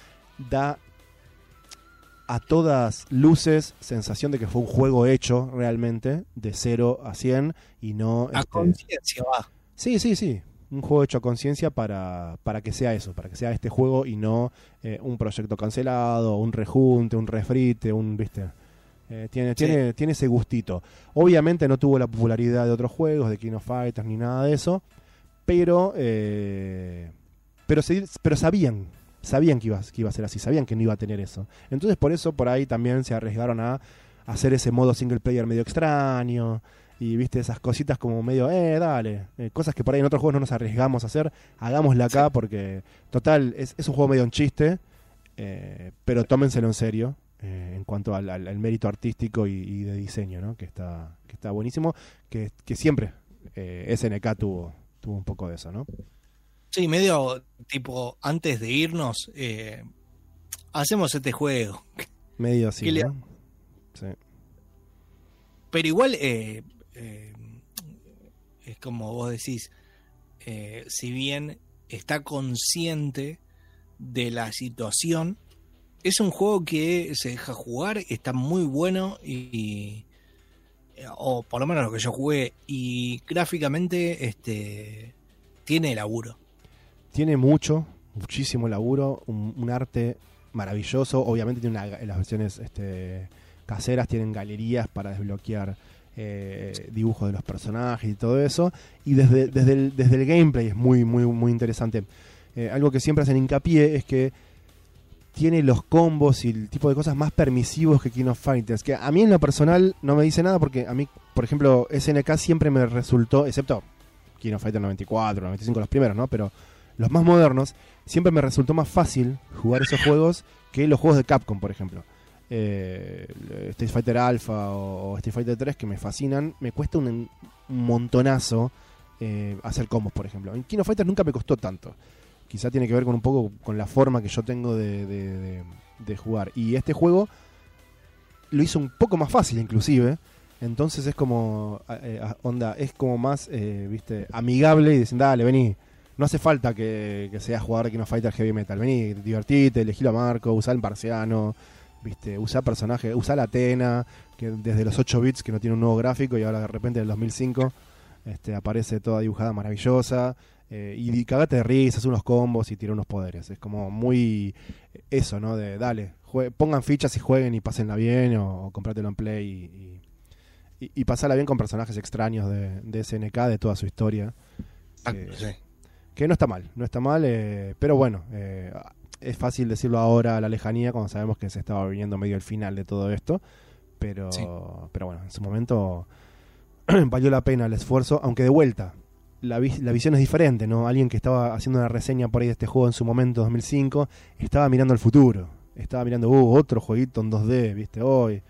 Da a todas luces sensación de que fue un juego hecho realmente de 0 a 100 y no... A este, conciencia va. Sí, sí, sí. Un juego hecho a conciencia para, para que sea eso, para que sea este juego y no eh, un proyecto cancelado, un rejunte, un refrite, un, viste. Eh, tiene, Sí. tiene, tiene ese gustito. Obviamente no tuvo la popularidad de otros juegos, de King of Fighters ni nada de eso, pero eh, pero, se- pero sabían, sabían que iba, que iba a ser así, sabían que no iba a tener eso. Entonces por eso por ahí también se arriesgaron a hacer ese modo single player medio extraño y viste esas cositas como medio, eh, dale, eh, cosas que por ahí en otros juegos no nos arriesgamos a hacer, hagámosla acá porque total es, es un juego medio en chiste, eh, pero tómenselo en serio. eh, en cuanto al, al- al mérito artístico y, y de diseño, ¿no? que está que está buenísimo, que, que siempre SNK tuvo tuvo un poco de eso, ¿no? Sí, medio tipo, antes de irnos, hacemos este juego. Medio así, ¿Qué le- ¿no? Sí. Pero igual, eh, es como vos decís, eh, si bien está consciente de la situación, es un juego que se deja jugar, está muy bueno y, o por lo menos lo que yo jugué, y gráficamente este tiene laburo. Tiene mucho, muchísimo laburo, un, arte maravilloso. Obviamente tiene las versiones este, caseras tienen galerías para desbloquear eh, dibujos de los personajes y todo eso. Y desde, desde, el, desde el gameplay es muy, muy, muy interesante. Eh, algo que siempre hacen hincapié es que tiene los combos y el tipo de cosas más permisivos que King of Fighters. Que a mí en lo personal no me dice nada porque a mí, por ejemplo, SNK siempre me resultó, excepto King of Fighters 94, 95, los primeros, ¿no? Pero los más modernos, siempre me resultó más fácil jugar esos juegos que los juegos de Capcom, por ejemplo. Eh, Street Fighter Alpha o, Street Fighter 3 que me fascinan, me cuesta un, un montonazo eh, hacer combos, por ejemplo. En King of Fighters nunca me costó tanto. Quizá tiene que ver con un poco con la forma que yo tengo de, jugar. Y este juego lo hizo un poco más fácil, inclusive. Entonces es como, eh, onda, es como más, viste, amigable y dicen, dale, vení. No hace falta que, que seas jugador de King of Fighters Heavy Metal. Vení, divertite, elegí a Marco, usá el Marciano, viste, usá personaje, usá la Atena, que desde los 8 bits que no tiene un nuevo gráfico y ahora de repente en el 2005 este, aparece toda dibujada maravillosa. eh, y, y cagate de risa, hace unos combos y tira unos poderes. Es como muy eso, ¿no? De dale, pongan fichas y jueguen y pásenla bien o, o comprátelo en Play y, y, y pasarla bien con personajes extraños de, de SNK, de toda su historia. Eh, sí. que no está mal, no está mal, eh, pero bueno, eh, es fácil decirlo ahora a la lejanía cuando sabemos que se estaba viniendo medio el final de todo esto, pero, Sí. pero bueno, en su momento valió la pena el esfuerzo, aunque de vuelta, la, vis- la visión es diferente, ¿no? Alguien que estaba haciendo una reseña por ahí de este juego en su momento, 2005, estaba mirando el futuro, estaba mirando, uh, otro jueguito en 2D, ¿viste? Hoy,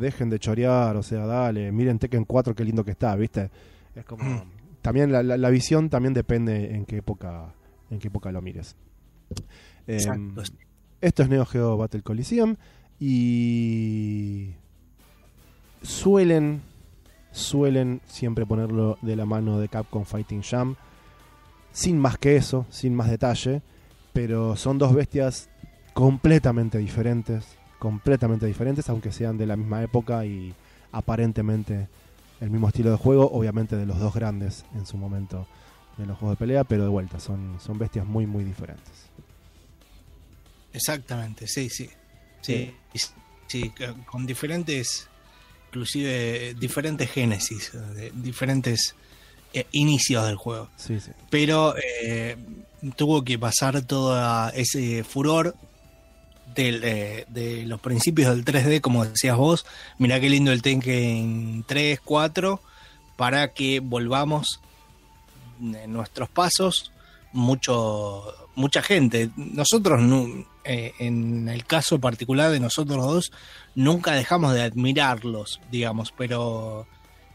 dejen de chorear, o sea, dale, miren Tekken 4, qué lindo que está, ¿viste? Es como... Mm. También la, la- la visión también depende en qué época en qué época lo mires. Exacto. esto es Neo Geo Battle Coliseum y suelen suelen siempre ponerlo de la mano de Capcom Fighting Jam sin más que eso, sin más detalle, pero son dos bestias completamente diferentes, completamente diferentes aunque sean de la misma época y aparentemente el mismo estilo de juego, obviamente de los dos grandes en su momento de los juegos de pelea, pero de vuelta son son bestias muy muy diferentes. Exactamente, sí, sí. Sí, sí, con diferentes, inclusive diferentes génesis, de- diferentes eh, inicios del juego. Sí, sí. Pero eh, tuvo que pasar todo ese furor del, eh, de los principios del 3D, como decías vos. Mirá qué lindo el Tekken 3, 4, para que volvamos en nuestros pasos mucho mucha gente nosotros nu- eh, en el caso particular de nosotros dos nunca dejamos de admirarlos digamos pero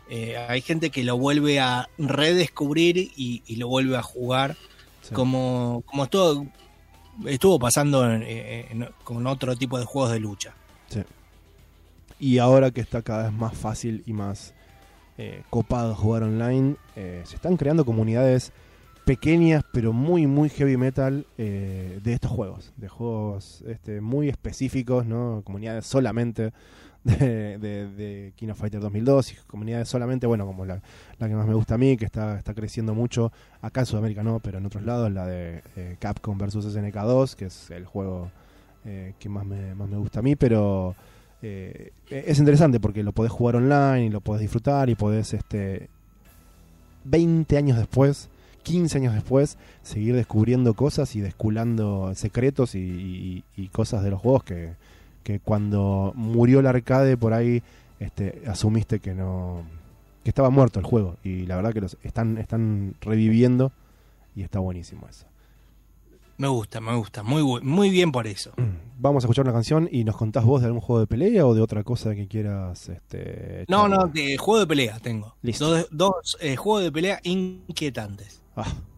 eh, hay gente que lo vuelve a redescubrir y, y lo vuelve a jugar Sí. como como estuvo estuvo pasando en- en- con otro tipo de juegos de lucha Y ahora que está cada vez más fácil y más eh, copado jugar online, se están creando comunidades pequeñas pero muy muy heavy metal eh, de estos juegos, de juegos este, muy específicos, ¿no? Comunidades solamente de, de, de King Fighter 2002 y comunidades solamente, bueno, como la, la que más me gusta a mí, que está, está creciendo mucho, acá en Sudamérica no, pero en otros lados, la de eh, Capcom versus SNK 2, que es el juego eh, que más me, más me gusta a mí, pero eh, es interesante porque lo podés jugar online y lo podés disfrutar y podés, este, 20 años después, 15 años después, seguir descubriendo cosas y desculando secretos y, y- y cosas de los juegos que, que cuando murió el arcade por ahí este, asumiste que no que estaba muerto el juego y la verdad que los están están reviviendo y está buenísimo eso. me gusta me gusta muy muy bien por eso Vamos a escuchar una canción y nos contás vos de algún juego de pelea o de otra cosa que quieras este no charlar? no de juego de pelea tengo Listo. dos, dos eh, juegos de pelea inquietantes Ah.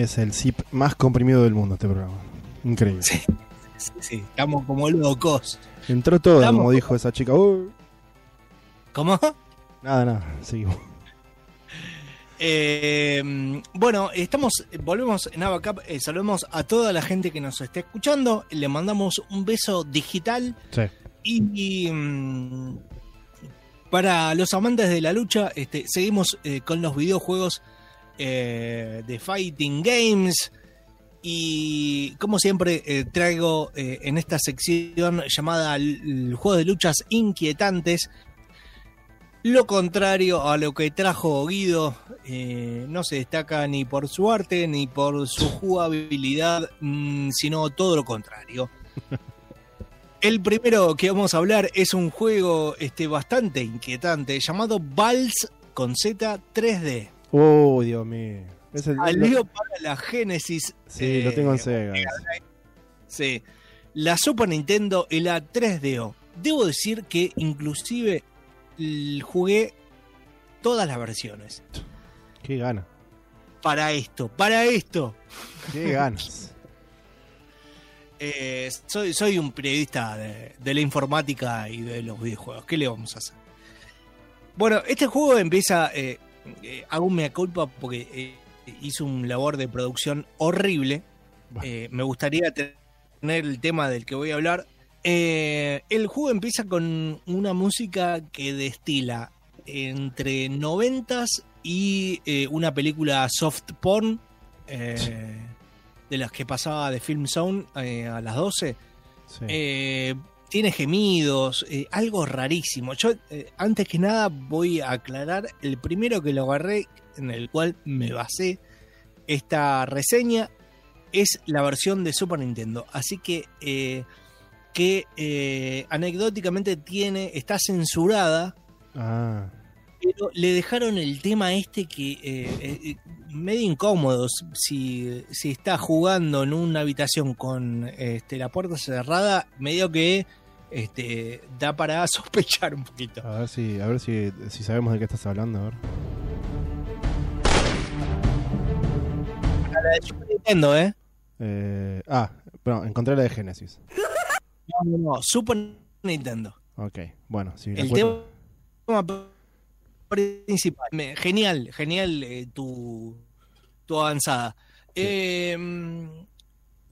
Es el zip más comprimido del mundo este programa. Increíble. Sí, sí, sí, estamos como locos. Entró todo, Estamos- como dijo esa chica. Uy. ¿Cómo? Nada, nada, seguimos. Eh, bueno, estamos, volvemos en Abacap, eh, saludamos a toda la gente que nos está escuchando, le mandamos un beso digital Sí. y, y, mm, para los amantes de la lucha, este, seguimos eh, con los videojuegos eh, de Fighting Games y como siempre eh, traigo eh, en esta sección llamada el, juego de luchas inquietantes lo contrario a lo que trajo Guido, eh, no se destaca ni por su arte ni por su jugabilidad, mm, sino todo lo contrario. El primero que vamos a hablar es un juego este, bastante inquietante llamado Vals con Z 3D. Oh, Dios mío. Es el, Salió para la Genesis. sí, lo tengo en eh, Sega. Sí. La Super Nintendo y la 3DO. Debo decir que inclusive jugué todas las versiones. Qué gana. Para esto, para esto. Qué ganas. Eh, soy, soy un periodista de, de la informática y de los videojuegos. ¿Qué le vamos a hacer? Bueno, este juego empieza. Eh, eh, hago un mea culpa porque eh, hizo un labor de producción horrible. Eh, me gustaría tener el tema del que voy a hablar. Eh, el juego empieza con una música que destila entre noventas y una película soft porn. de las que pasaba de Film Zone a las 12. Sí. Tiene gemidos, eh, algo rarísimo. Yo, eh, antes que nada, voy a aclarar el primero que lo agarré, en el cual me basé esta reseña, es la versión de Super Nintendo. Así que, eh, que anecdóticamente tiene, está censurada Ah, pero le dejaron el tema este que medio incómodo si, si está jugando en una habitación con este, la puerta cerrada, medio que este, da para sospechar un poquito. a ver si, a ver si, si sabemos de qué estás hablando. A ver. La de Super Nintendo, ¿eh? Eh, ah, bueno, encontré la de Genesis. No, no, no, Super Nintendo. Ok, bueno, si la El tema principal. Genial, genial eh, tu, tu avanzada. Eh,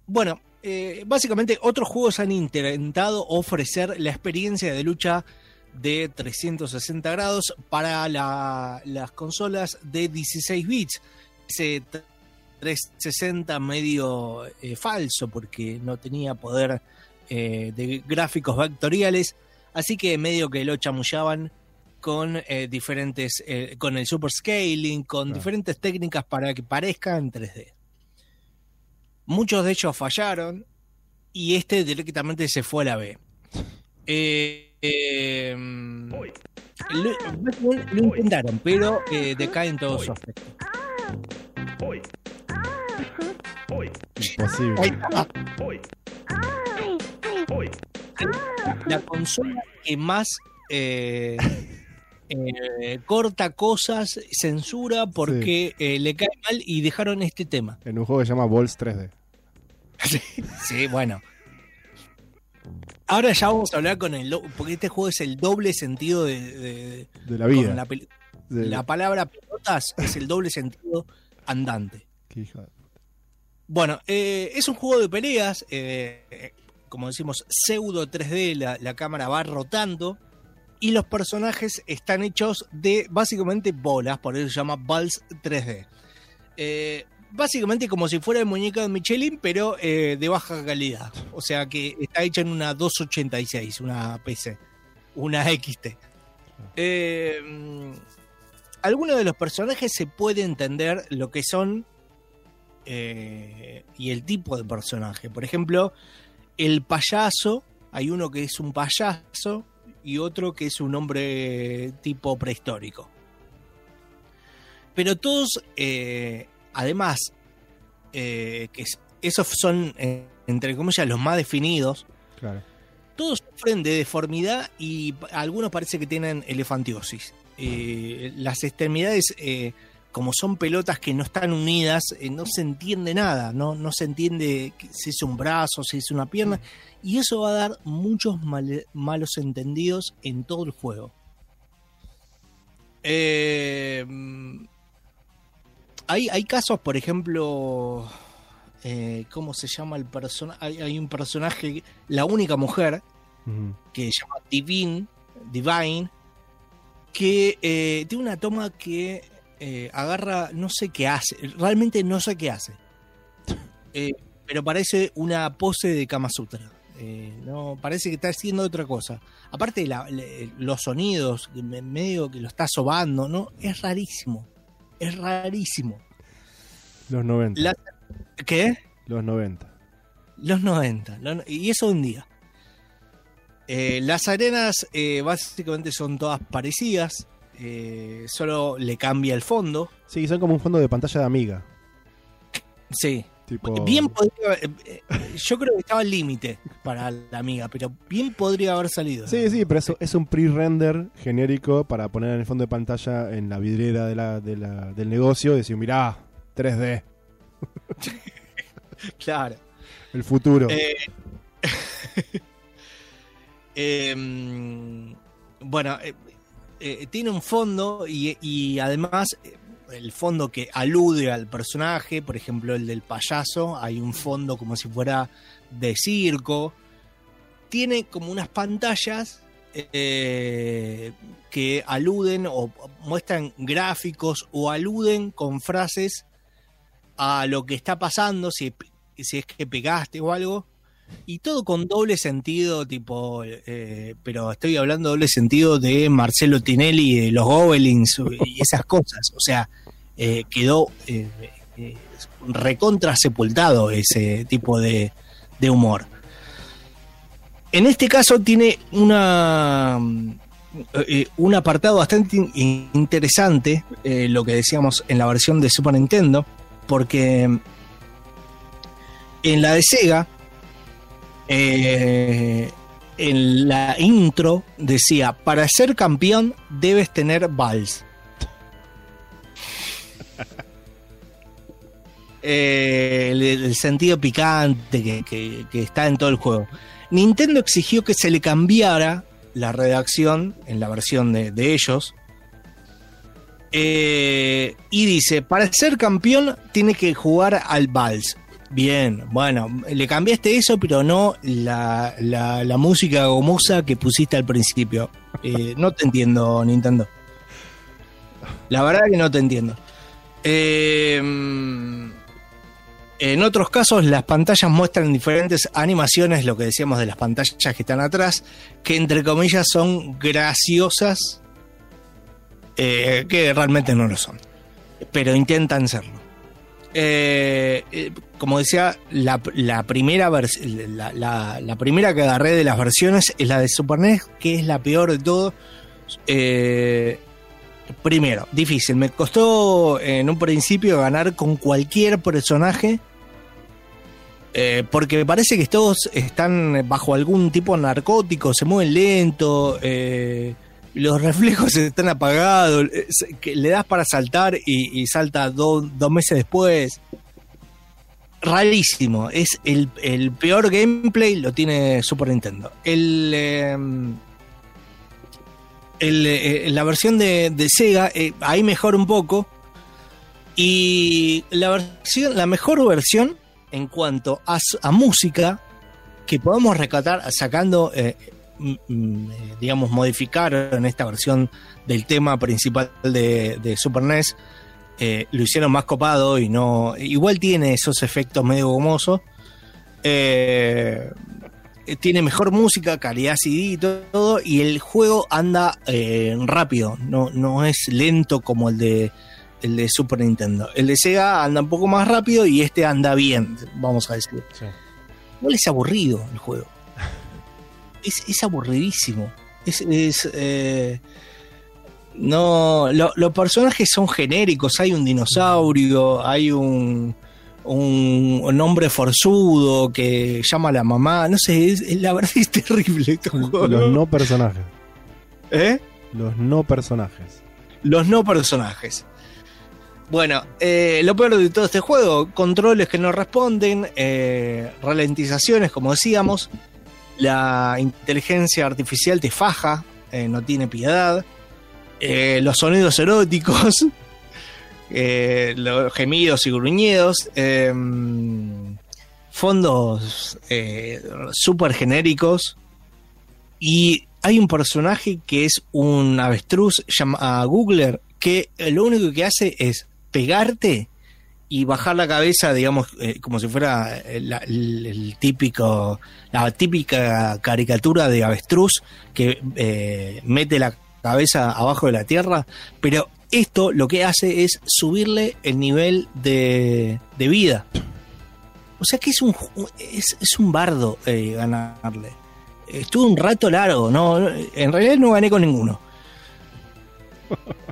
bueno, eh, básicamente otros juegos han intentado ofrecer la experiencia de lucha de 360 grados para la- las consolas de 16 bits. Ese 360 medio eh, falso porque no tenía poder eh, de gráficos vectoriales. Así que medio que lo chamullaban con eh, diferentes, con el super scaling, con Claro. diferentes técnicas para que parezca en 3D. Muchos de ellos fallaron y este directamente se fue a la B. Eh, eh, lo, lo intentaron, pero eh, decaen todos sus aspectos. Imposible. La consola que más eh, corta cosas, censura porque eh, le cae mal y dejaron este tema. En un juego que se llama Balls 3D. Sí, bueno. Ahora ya vamos a hablar con el... Porque este juego es el doble sentido de... de- De la vida. la, peli- De- la palabra pelotas es el doble sentido andante. Qué hija Bueno, eh, es un juego de peleas, eh, eh, como decimos, pseudo 3D, la, la cámara va rotando y los personajes están hechos de básicamente bolas, por eso se llama Balls 3D. Eh, básicamente como si fuera el muñeco de Michelin, pero eh, de baja calidad. O sea que está hecha en una 286, una PC, una XT. Eh, algunos de los personajes se puede entender lo que son eh, y el tipo de personaje. Por ejemplo, el payaso, hay uno que es un payaso y otro que es un hombre tipo prehistórico. Pero todos, eh, además, eh, que es- esos son, eh, entre comillas, los más definidos, Claro. todos sufren de deformidad y algunos parece que tienen elefantiosis. Eh, las extremidades eh, como son pelotas que no están unidas, no se entiende nada, no, no se entiende si es un brazo, si es una pierna, y eso va a dar muchos malos entendidos en todo el juego. Eh, hay, hay casos, por ejemplo, eh, ¿cómo se llama el personaje? Hay, hay un personaje, la única mujer, que se llama Divine, Divine que eh, tiene una toma que eh, agarra, no sé qué hace, realmente no sé qué hace, Eh, pero parece una pose de Kama Sutra. Eh, no, parece que está haciendo otra cosa. Aparte, la- los sonidos, me- medio que lo está sobando, ¿no? Es rarísimo. Es rarísimo. Los 90. La- ¿Qué? Los 90. Los 90. lo- y eso un día. Eh, las arenas eh, básicamente son todas parecidas. eh, solo le cambia el fondo. Sí, son como un fondo de pantalla de amiga. Sí. Tipo, Bien podría. eh, eh, yo creo que estaba al límite para la amiga, pero bien podría haber salido. Sí, sí, pero eso es un pre-render genérico para poner en el fondo de pantalla en la vidriera de la, de la- del negocio y decir, mirá, 3D, Claro. el futuro. Eh, em, bueno, eh, tiene un fondo y, y además el fondo que alude al personaje, por ejemplo el del payaso, hay un fondo como si fuera de circo. Tiene como unas pantallas eh, que aluden o muestran gráficos o aluden con frases a lo que está pasando, si, si es que pegaste o algo. Y todo con doble sentido, tipo, eh, pero estoy hablando doble sentido de Marcelo Tinelli, de los Gobelins y esas cosas. O sea, eh, quedó eh, recontra sepultado ese tipo de, humor. En este caso tiene una un apartado bastante in- interesante, lo que decíamos en la versión de Super Nintendo, porque en la de Sega, eh, en la intro decía, para ser campeón debes tener vals. Eh, el, el sentido picante que, que- que está en todo el juego. Nintendo exigió que se le cambiara la redacción en la versión de, de ellos. Eh, y dice, para ser campeón tiene que jugar al vals. Bien, bueno, le cambiaste eso, pero no la, la- música gomosa que pusiste al principio. Eh, no te entiendo, Nintendo. La verdad que no te entiendo. Eh, en otros casos, las pantallas muestran diferentes animaciones, lo que decíamos de las pantallas que están atrás, que entre comillas son graciosas, eh, que realmente no lo son, pero intentan serlo. Eh, eh, como decía, la, primera la, primera que agarré de las versiones es la de Super NES, que es la peor de todo. Eh, primero, difícil. Me costó en un principio ganar con cualquier personaje. eh, porque me parece que todos están bajo algún tipo de narcótico, se mueven lento, eh, los reflejos están apagados, eh, le das para saltar y, salta do- dos meses después. Rarísimo, es el, el peor gameplay, lo tiene Super Nintendo. El, eh, el, eh, la versión de, de Sega, eh, ahí mejora un poco. Y la, versión, la mejor versión en cuanto a, a música que podemos rescatar sacando, digamos, modificar en esta versión del tema principal de, de Super NES. eh, lo hicieron más copado y no. Igual tiene esos efectos medio gomosos. Eh, eh, tiene mejor música, calidad CD y todo, y el juego anda eh, rápido, no, no es lento como el de el de Super Nintendo. El de Sega anda un poco más rápido y este anda bien, vamos a decir. Sí. Igual es aburrido el juego. Es, es aburridísimo. Es, es, eh, no, lo- los personajes son genéricos. Hay un dinosaurio, hay un, un, un hombre forzudo que llama a la mamá. No sé, es- la verdad es terrible este juego. Los no personajes. ¿Eh? Los no personajes. Los no personajes. Bueno, eh, lo peor de todo este juego, controles que no responden, eh, ralentizaciones, como decíamos, la inteligencia artificial te faja, eh, no tiene piedad, eh, los sonidos eróticos, eh, los gemidos y gruñidos, eh, fondos eh, súper genéricos, y hay un personaje que es un avestruz llamado Googler que eh, lo único que hace es pegarte y bajar la cabeza, digamos, eh, como si fuera eh, el, típico, la típica caricatura de avestruz que eh, mete la cabeza abajo de la tierra, pero esto lo que hace es subirle el nivel de, de vida. O sea que es un, es, es un bardo ganarle. Estuve un rato largo, no, en realidad no gané con ninguno.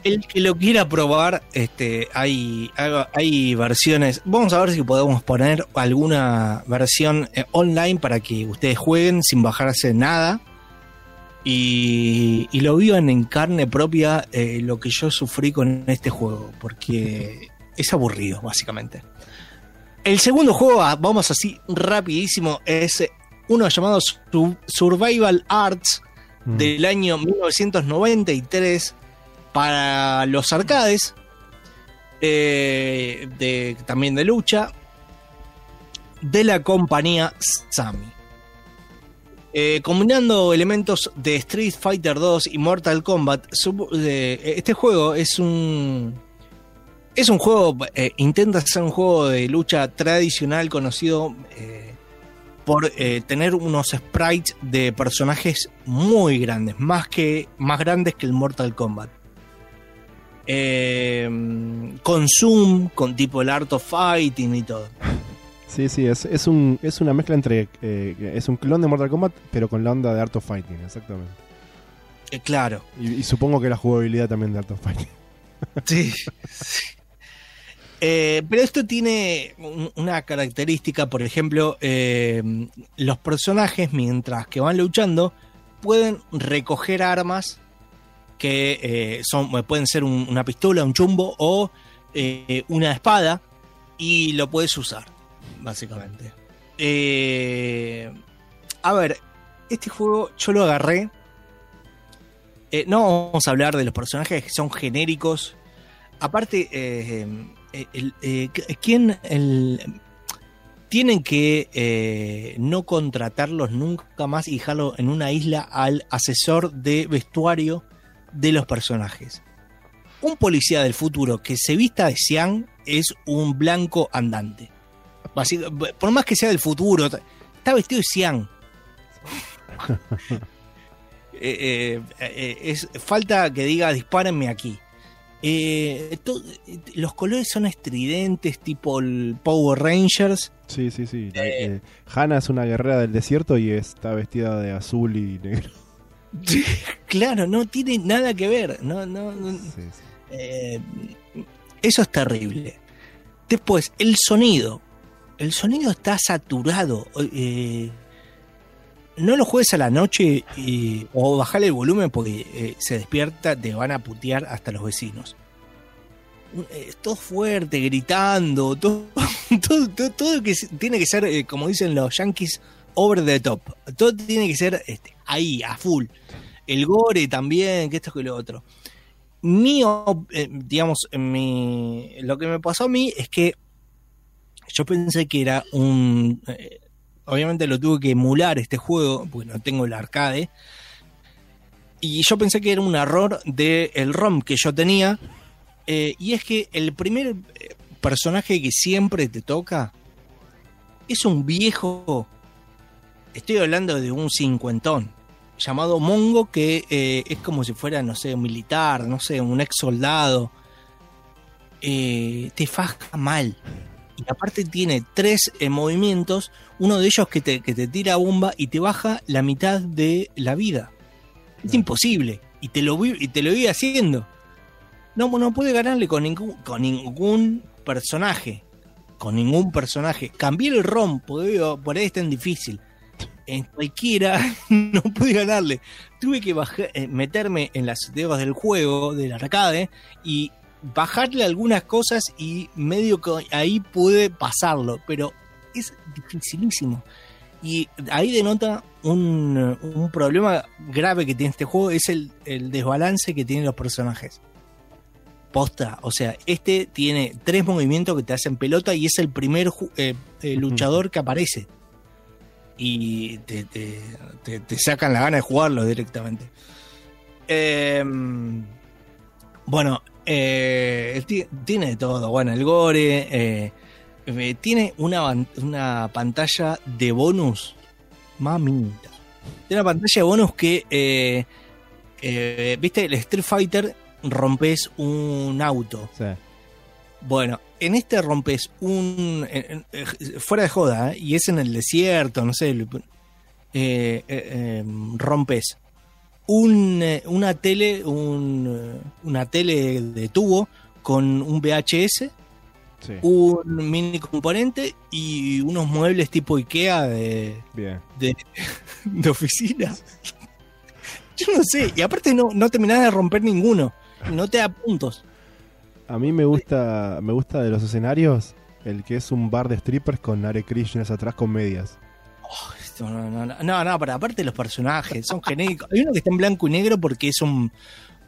El que lo quiera probar, este, hay, hay, versiones. Vamos a ver si podemos poner alguna versión eh, online para que ustedes jueguen sin bajarse nada. Y, y lo vivan en carne propia eh, lo que yo sufrí con este juego, porque es aburrido, básicamente. El segundo juego, ah, vamos así rapidísimo, es eh, uno llamado Su- Survival Arts Mm. del año 1993 para los arcades, eh, también de lucha, de la compañía Sami. Eh, combinando elementos de Street Fighter 2 y Mortal Kombat, eh, este juego es un es un juego intenta ser un juego de lucha tradicional conocido por tener unos sprites de personajes muy grandes, más que más grandes que el Mortal Kombat. Eh, con zoom, con tipo el Art of Fighting y todo. Sí, sí, es, es, un, es una mezcla entre. eh, es un clon de Mortal Kombat, pero con la onda de Art of Fighting, exactamente. Eh, claro. Y, y supongo que la jugabilidad también de Art of Fighting. Sí. sí. Eh, pero esto tiene un- una característica, por ejemplo, los personajes mientras que van luchando pueden recoger armas que eh, son pueden ser un- una pistola, un chumbo o eh, una espada y lo puedes usar, básicamente. Eh, a ver, este juego yo lo agarré. Eh, no vamos a hablar de los personajes que son genéricos. Aparte, eh, eh, eh, ¿quién el, tienen que eh, no contratarlos nunca más y dejarlo en una isla al asesor de vestuario de los personajes? Un policía del futuro que se vista de Xiang es un blanco andante. Por más que sea del futuro, está vestido de Xiang. Eh, eh, eh, es, falta que diga dispárenme aquí. Eh, to- eh, los colores son estridentes, tipo el Power Rangers. Sí, sí, sí. La- eh, Hannah es una guerrera del desierto y está vestida de azul y negro. Claro, no tiene nada que ver. No, no, no- Sí, sí. eh, eso es terrible. Después, el sonido. El sonido está saturado. eh, no lo juegues a la noche y- o bajale el volumen porque eh, se despierta, te van a putear hasta los vecinos. Eh, todo fuerte, gritando, todo, todo, todo, todo que tiene que ser, eh, como dicen los yankees, over the top. Todo tiene que ser este, ahí, a full. El gore también, que esto que lo otro. Mi, eh, digamos, mi, lo que me pasó a mí es que yo pensé que era un... eh, obviamente lo tuve que emular este juego, porque no tengo el arcade. Y yo pensé que era un error del ROM que yo tenía. eh, y es que el primer personaje que siempre te toca es un viejo. Estoy hablando de un cincuentón. Llamado Mongo, que eh, es como si fuera, no sé, un militar, no sé, un ex soldado. Eh, te faja mal. Y aparte tiene tres eh, movimientos, uno de ellos que te, que te tira bomba y te baja la mitad de la vida. Es imposible. Y te lo vi, y te lo vi haciendo. No, no puede ganarle con ningún, con ningún personaje. Con ningún personaje. Cambié el ROM, por ahí es tan difícil. En cualquiera no pude ganarle. Tuve que bajar, eh, meterme en las dedos del juego, del arcade, y bajarle algunas cosas y medio que ahí pude pasarlo, pero es dificilísimo. Y ahí denota un, un problema grave que tiene este juego, es el, el desbalance que tienen los personajes. Posta, o sea, este tiene tres movimientos que te hacen pelota y es el primer eh, eh, luchador que aparece. Y te, te- te- sacan la gana de jugarlo directamente. Em, bueno, eh, ti- tiene todo. Bueno, el gore. eh, eh, tiene una, una pantalla de bonus. Mamita. Tiene una pantalla de bonus que. ¿Viste? El Street Fighter rompes un auto. Sí. Bueno, en este rompes un. en- en- eh, fuera de joda, ¿eh? y es en el desierto, no sé. eh, eh, eh, rompes un, una tele, un, una tele de tubo con un VHS, Sí. un mini componente y unos muebles tipo IKEA de, Bien. de, de oficina. Yo no sé, y aparte no, no terminás de romper ninguno, no te da puntos. A mí me gusta, me gusta de los escenarios el que es un bar de strippers con Hare Krishnas atrás con medias. No, no, no, no, no, no, pero aparte los personajes son genéricos. Hay uno que está en blanco y negro porque es un,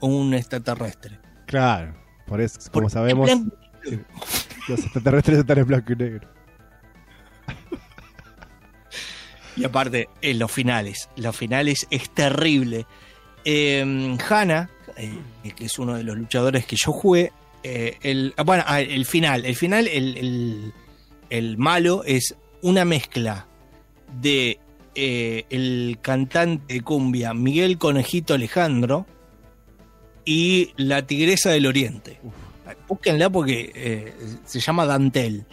un extraterrestre. Claro. Por eso, como Porque sabemos, los extraterrestres están en blanco y negro. Y aparte, en los finales. Los finales es terrible. Eh, Hanna, eh, que es uno de los luchadores que yo jugué, eh, el, ah, bueno, ah, el final. El final, el, el- el malo es una mezcla de eh, el cantante de cumbia Miguel Conejito Alejandro y la Tigresa del Oriente. Búsquenla porque eh, se llama Dantel.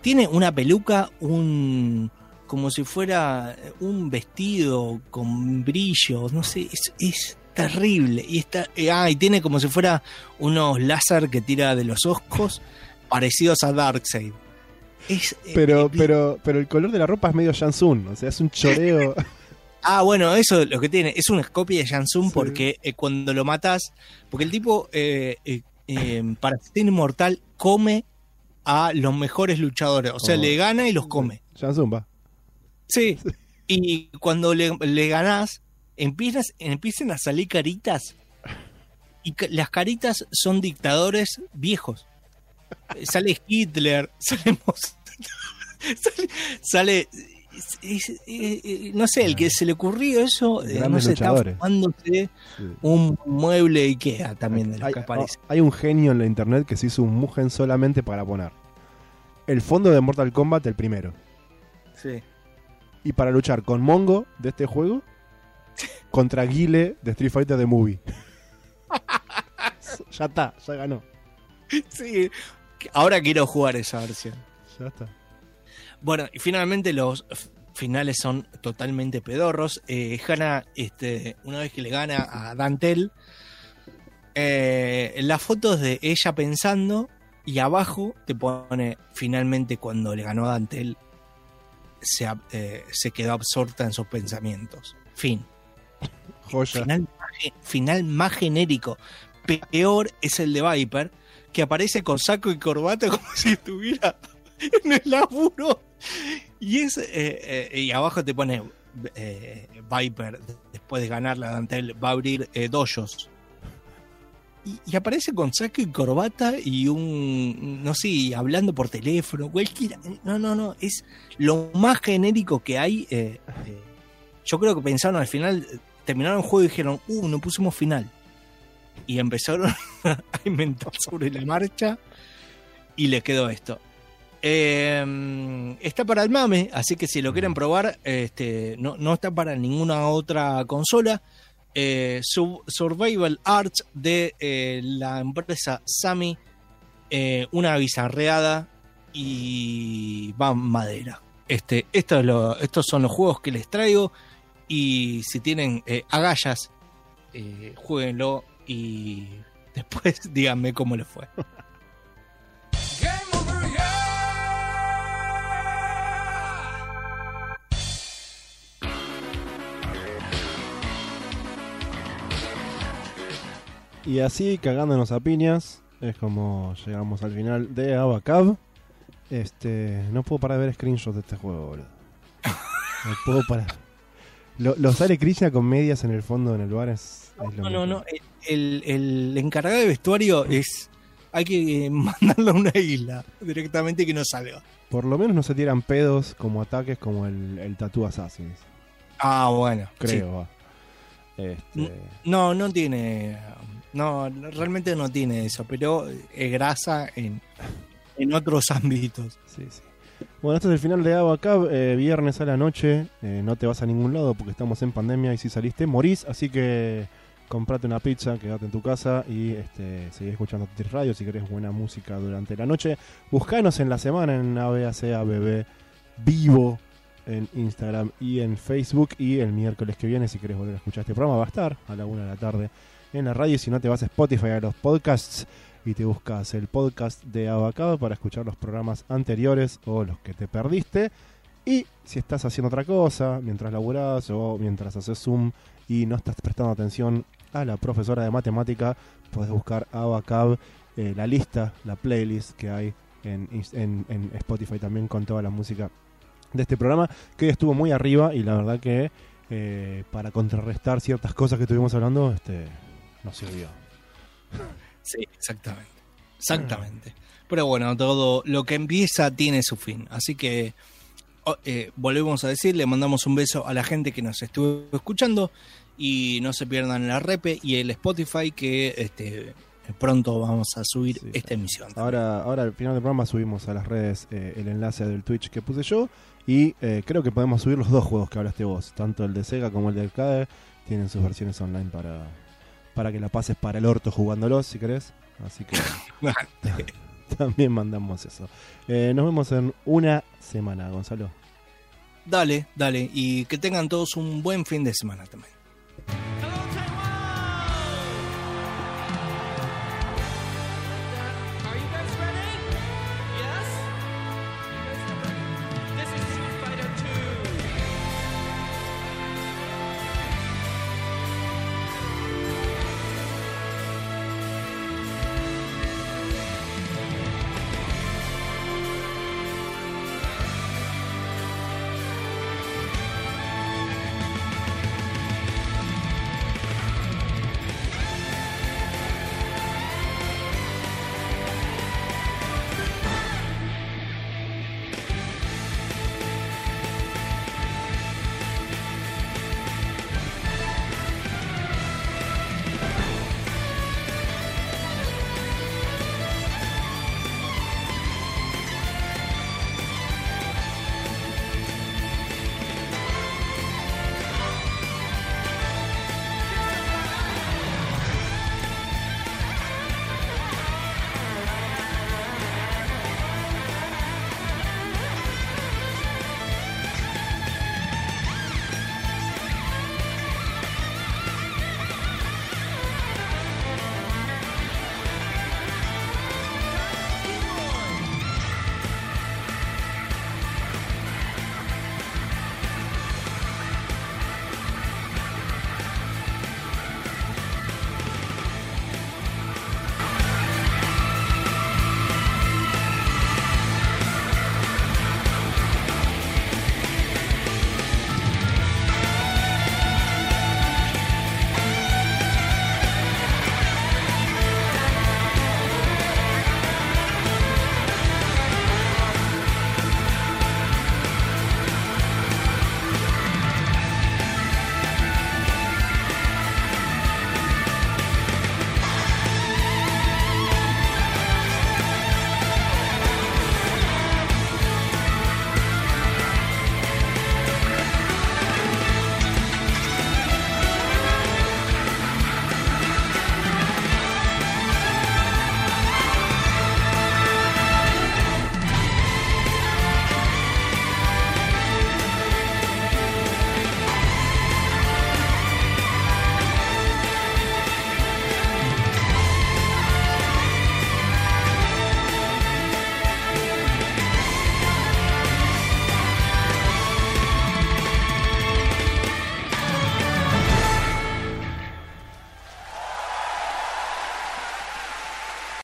Tiene una peluca, un como si fuera un vestido con brillo, no sé, es, es terrible. Y está, eh, ah, y tiene como si fuera unos láser que tira de los ojos, parecidos a Darkseid. Es, eh, Pero, eh, pero, pero el color de la ropa es medio Jansun, o sea, es un choreo. Ah, bueno, eso es lo que tiene. Es una copia de Jansum Sí. porque eh, cuando lo matas, porque el tipo, eh, para ser inmortal, come a los mejores luchadores. O sea, Oh. le gana y los come. Jansun va. Sí. Y cuando le, le ganás, empiezas, empiezan a salir caritas. Y las caritas son dictadores viejos. Eh, Sale Hitler, sale sale, sale- es- es- no sé, el que se le ocurrió eso, eh, no sé, está fumándose Sí. un mueble Ikea también de los hay, que aparece. hay un genio en la internet que se hizo un Mugen solamente para poner el fondo de Mortal Kombat, el primero. Sí. Y para luchar con Mongo de este juego contra Guile de Street Fighter The Movie. ya está, ya ganó. Sí. Ahora quiero jugar esa versión. Ya está. Bueno, y finalmente los finales son totalmente pedorros. Eh, Hannah, este, una vez que le gana a Dantel, eh, las fotos de ella pensando y abajo te pone finalmente cuando le ganó a Dantel, se, eh, se quedó absorta en sus pensamientos. Fin. Joya. Final, final más genérico. Peor es el de Viper, que aparece con saco y corbata como si estuviera en el laburo. Y es eh, eh, y abajo te pone eh, Viper, después de ganar la Dantel, va a abrir dojos. Y, y aparece con saco y corbata y un, no sé, hablando por teléfono, cualquiera. No, no, no, es lo más genérico que hay. yo creo que pensaron al final, terminaron el juego y dijeron, uh, no pusimos final. Y empezaron a inventar sobre la marcha y les quedó esto. Eh, está para el mame, así que si lo quieren probar, este, no, no está para ninguna otra consola. Eh, Sub- Survival Arts de eh, la empresa Sami, eh, una bizarreada y va madera. Este, esto es lo- estos son los juegos que les traigo y si tienen eh, agallas, eh, jueguenlo y después díganme cómo les fue. Y así, cagándonos a piñas, es como llegamos al final de Abacab. Este, no puedo parar de ver screenshots de este juego, boludo. No puedo parar. Lo, lo sale Krishna con medias en el fondo en el bar es, es lo No, no, no. El, el encargado de vestuario es. Hay que mandarlo a una isla directamente y que no salga. Por lo menos no se tiran pedos como ataques como el, el Tattoo Assassins. Ah, bueno. sí. Creo, va. Este, No, no tiene. No, realmente no tiene eso, pero es grasa en, en otros ámbitos. Sí, sí. Bueno, este es el final de Abacab. Eh, viernes a la noche. eh, no te vas a ningún lado porque estamos en pandemia y si saliste morís. Así que comprate una pizza, quédate en tu casa y este, seguí escuchando Tetris Radio si querés buena música durante la noche. Buscanos en la semana en ABACABB vivo en Instagram y en Facebook. Y el miércoles que viene, si querés volver a escuchar este programa, va a estar a la una de la tarde en la radio. Y si no, te vas a Spotify a los podcasts y te buscas el podcast de Abacab para escuchar los programas anteriores o los que te perdiste. Y si estás haciendo otra cosa, mientras laburás o mientras haces Zoom y no estás prestando atención a la profesora de matemática, puedes buscar Abacab, eh, la lista, la playlist que hay en, Spotify también con toda la música de este programa, que estuvo muy arriba y la verdad que eh, para contrarrestar ciertas cosas que estuvimos hablando, este nos sirvió. Sí, exactamente. Exactamente. Pero bueno, todo lo que empieza tiene su fin. Así que oh, eh, volvemos a decir, le mandamos un beso a la gente que nos estuvo escuchando y no se pierdan la repe y el Spotify que este, pronto vamos a subir Sí, esta emisión. Ahora, ahora al final del programa subimos a las redes eh, el enlace del Twitch que puse yo y eh, creo que podemos subir los dos juegos que hablaste vos, tanto el de Sega como el de Arcade, tienen sus versiones online para, para que la pases para el orto jugándolos si querés. Así que también mandamos eso. Eh, nos vemos en una semana, Gonzalo. Dale, dale. Y que tengan todos un buen fin de semana también.